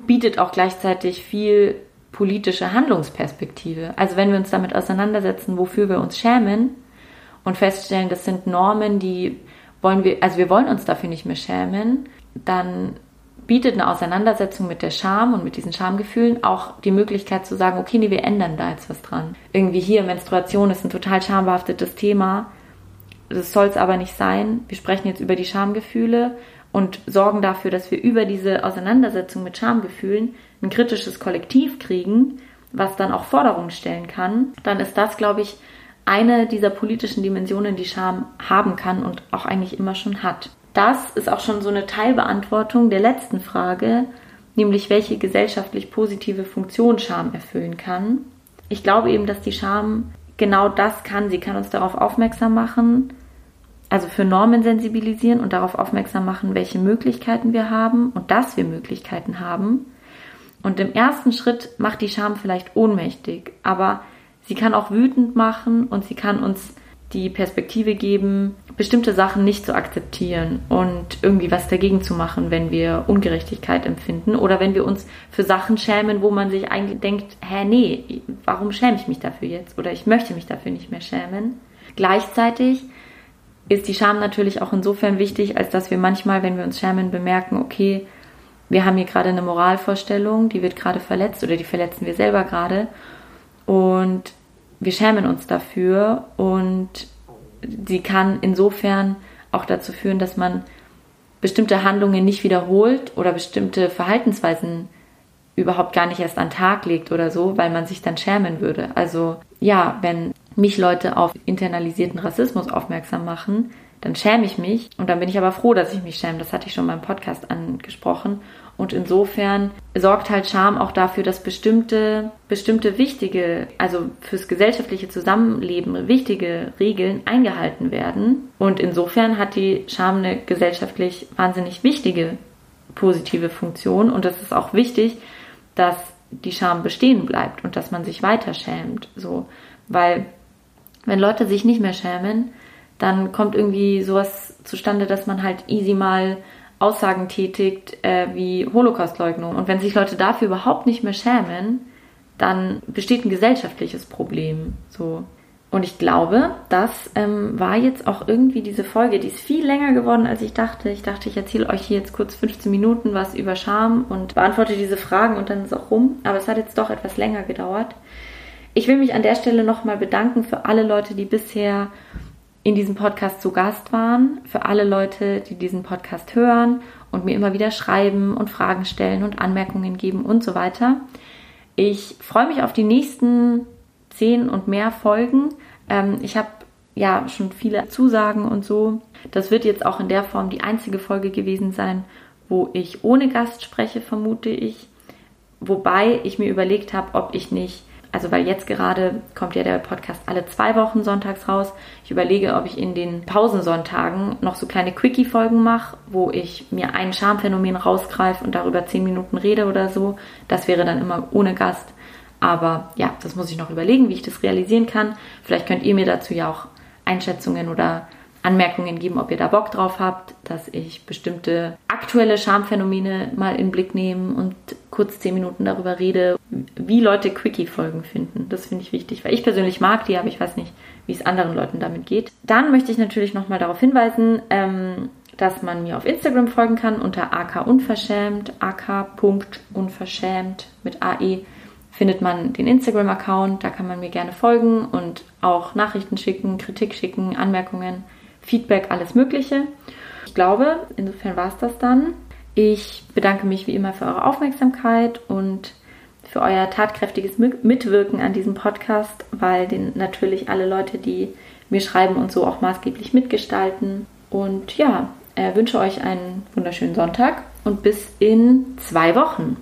bietet auch gleichzeitig viel politische Handlungsperspektive. Also wenn wir uns damit auseinandersetzen, wofür wir uns schämen und feststellen, das sind Normen, die wollen wir, also wir wollen uns dafür nicht mehr schämen, dann bietet eine Auseinandersetzung mit der Scham und mit diesen Schamgefühlen auch die Möglichkeit zu sagen, okay, nee, wir ändern da jetzt was dran. Irgendwie hier, Menstruation ist ein total schambehaftetes Thema. Das soll es aber nicht sein. Wir sprechen jetzt über die Schamgefühle und sorgen dafür, dass wir über diese Auseinandersetzung mit Schamgefühlen ein kritisches Kollektiv kriegen, was dann auch Forderungen stellen kann, dann ist das, glaube ich, eine dieser politischen Dimensionen, die Scham haben kann und auch eigentlich immer schon hat das ist auch schon so eine Teilbeantwortung der letzten Frage, nämlich welche gesellschaftlich positive Funktion Scham erfüllen kann. Ich glaube eben, dass die Scham genau das kann. Sie kann uns darauf aufmerksam machen, also für Normen sensibilisieren und darauf aufmerksam machen, welche Möglichkeiten wir haben und dass wir Möglichkeiten haben. Und im ersten Schritt macht die Scham vielleicht ohnmächtig, aber sie kann auch wütend machen und sie kann uns die Perspektive geben, bestimmte Sachen nicht zu akzeptieren und irgendwie was dagegen zu machen, wenn wir Ungerechtigkeit empfinden oder wenn wir uns für Sachen schämen, wo man sich eigentlich denkt, hä, nee, warum schäme ich mich dafür jetzt oder ich möchte mich dafür nicht mehr schämen. Gleichzeitig ist die Scham natürlich auch insofern wichtig, als dass wir manchmal, wenn wir uns schämen, bemerken, okay, wir haben hier gerade eine Moralvorstellung, die wird gerade verletzt oder die verletzen wir selber gerade und wir schämen uns dafür und sie kann insofern auch dazu führen, dass man bestimmte Handlungen nicht wiederholt oder bestimmte Verhaltensweisen überhaupt gar nicht erst an Tag legt oder so, weil man sich dann schämen würde. Also ja, wenn mich Leute auf internalisierten Rassismus aufmerksam machen, dann schäme ich mich und dann bin ich aber froh, dass ich mich schäme. Das hatte ich schon beim Podcast angesprochen. Und insofern sorgt halt Scham auch dafür, dass bestimmte, bestimmte wichtige, also fürs gesellschaftliche Zusammenleben wichtige Regeln eingehalten werden. Und insofern hat die Scham eine gesellschaftlich wahnsinnig wichtige positive Funktion. Und es ist auch wichtig, dass die Scham bestehen bleibt und dass man sich weiter schämt. So, weil wenn Leute sich nicht mehr schämen, dann kommt irgendwie sowas zustande, dass man halt easy mal Aussagen tätigt äh, wie Holocaustleugnung. Und wenn sich Leute dafür überhaupt nicht mehr schämen, dann besteht ein gesellschaftliches Problem. So. Und ich glaube, das ähm, war jetzt auch irgendwie diese Folge, die ist viel länger geworden, als ich dachte. Ich dachte, ich erzähle euch hier jetzt kurz 15 Minuten was über Scham und beantworte diese Fragen und dann ist auch rum. Aber es hat jetzt doch etwas länger gedauert. Ich will mich an der Stelle nochmal bedanken für alle Leute, die bisher in diesem Podcast zu Gast waren, für alle Leute, die diesen Podcast hören und mir immer wieder schreiben und Fragen stellen und Anmerkungen geben und so weiter. Ich freue mich auf die nächsten zehn und mehr Folgen. Ähm, ich habe ja schon viele Zusagen und so. Das wird jetzt auch in der Form die einzige Folge gewesen sein, wo ich ohne Gast spreche, vermute ich. Wobei ich mir überlegt habe, ob ich nicht also weil jetzt gerade kommt ja der Podcast alle zwei Wochen sonntags raus. Ich überlege, ob ich in den Pausensonntagen noch so kleine Quickie-Folgen mache, wo ich mir ein Charmphänomen rausgreife und darüber zehn Minuten rede oder so. Das wäre dann immer ohne Gast. Aber ja, das muss ich noch überlegen, wie ich das realisieren kann. Vielleicht könnt ihr mir dazu ja auch Einschätzungen oder Anmerkungen geben, ob ihr da Bock drauf habt, dass ich bestimmte aktuelle Schamphänomene mal in den Blick nehme und kurz zehn Minuten darüber rede, wie Leute Quickie-Folgen finden. Das finde ich wichtig, weil ich persönlich mag die, aber ich weiß nicht, wie es anderen Leuten damit geht. Dann möchte ich natürlich nochmal darauf hinweisen, ähm, dass man mir auf Instagram folgen kann unter akunverschämt, ak.unverschämt mit AE findet man den Instagram-Account, da kann man mir gerne folgen und auch Nachrichten schicken, Kritik schicken, Anmerkungen. Feedback, alles Mögliche. Ich glaube, insofern war es das dann. Ich bedanke mich wie immer für eure Aufmerksamkeit und für euer tatkräftiges Mitwirken an diesem Podcast, weil den natürlich alle Leute, die mir schreiben und so auch maßgeblich mitgestalten. Und ja, äh, wünsche euch einen wunderschönen Sonntag und bis in zwei Wochen.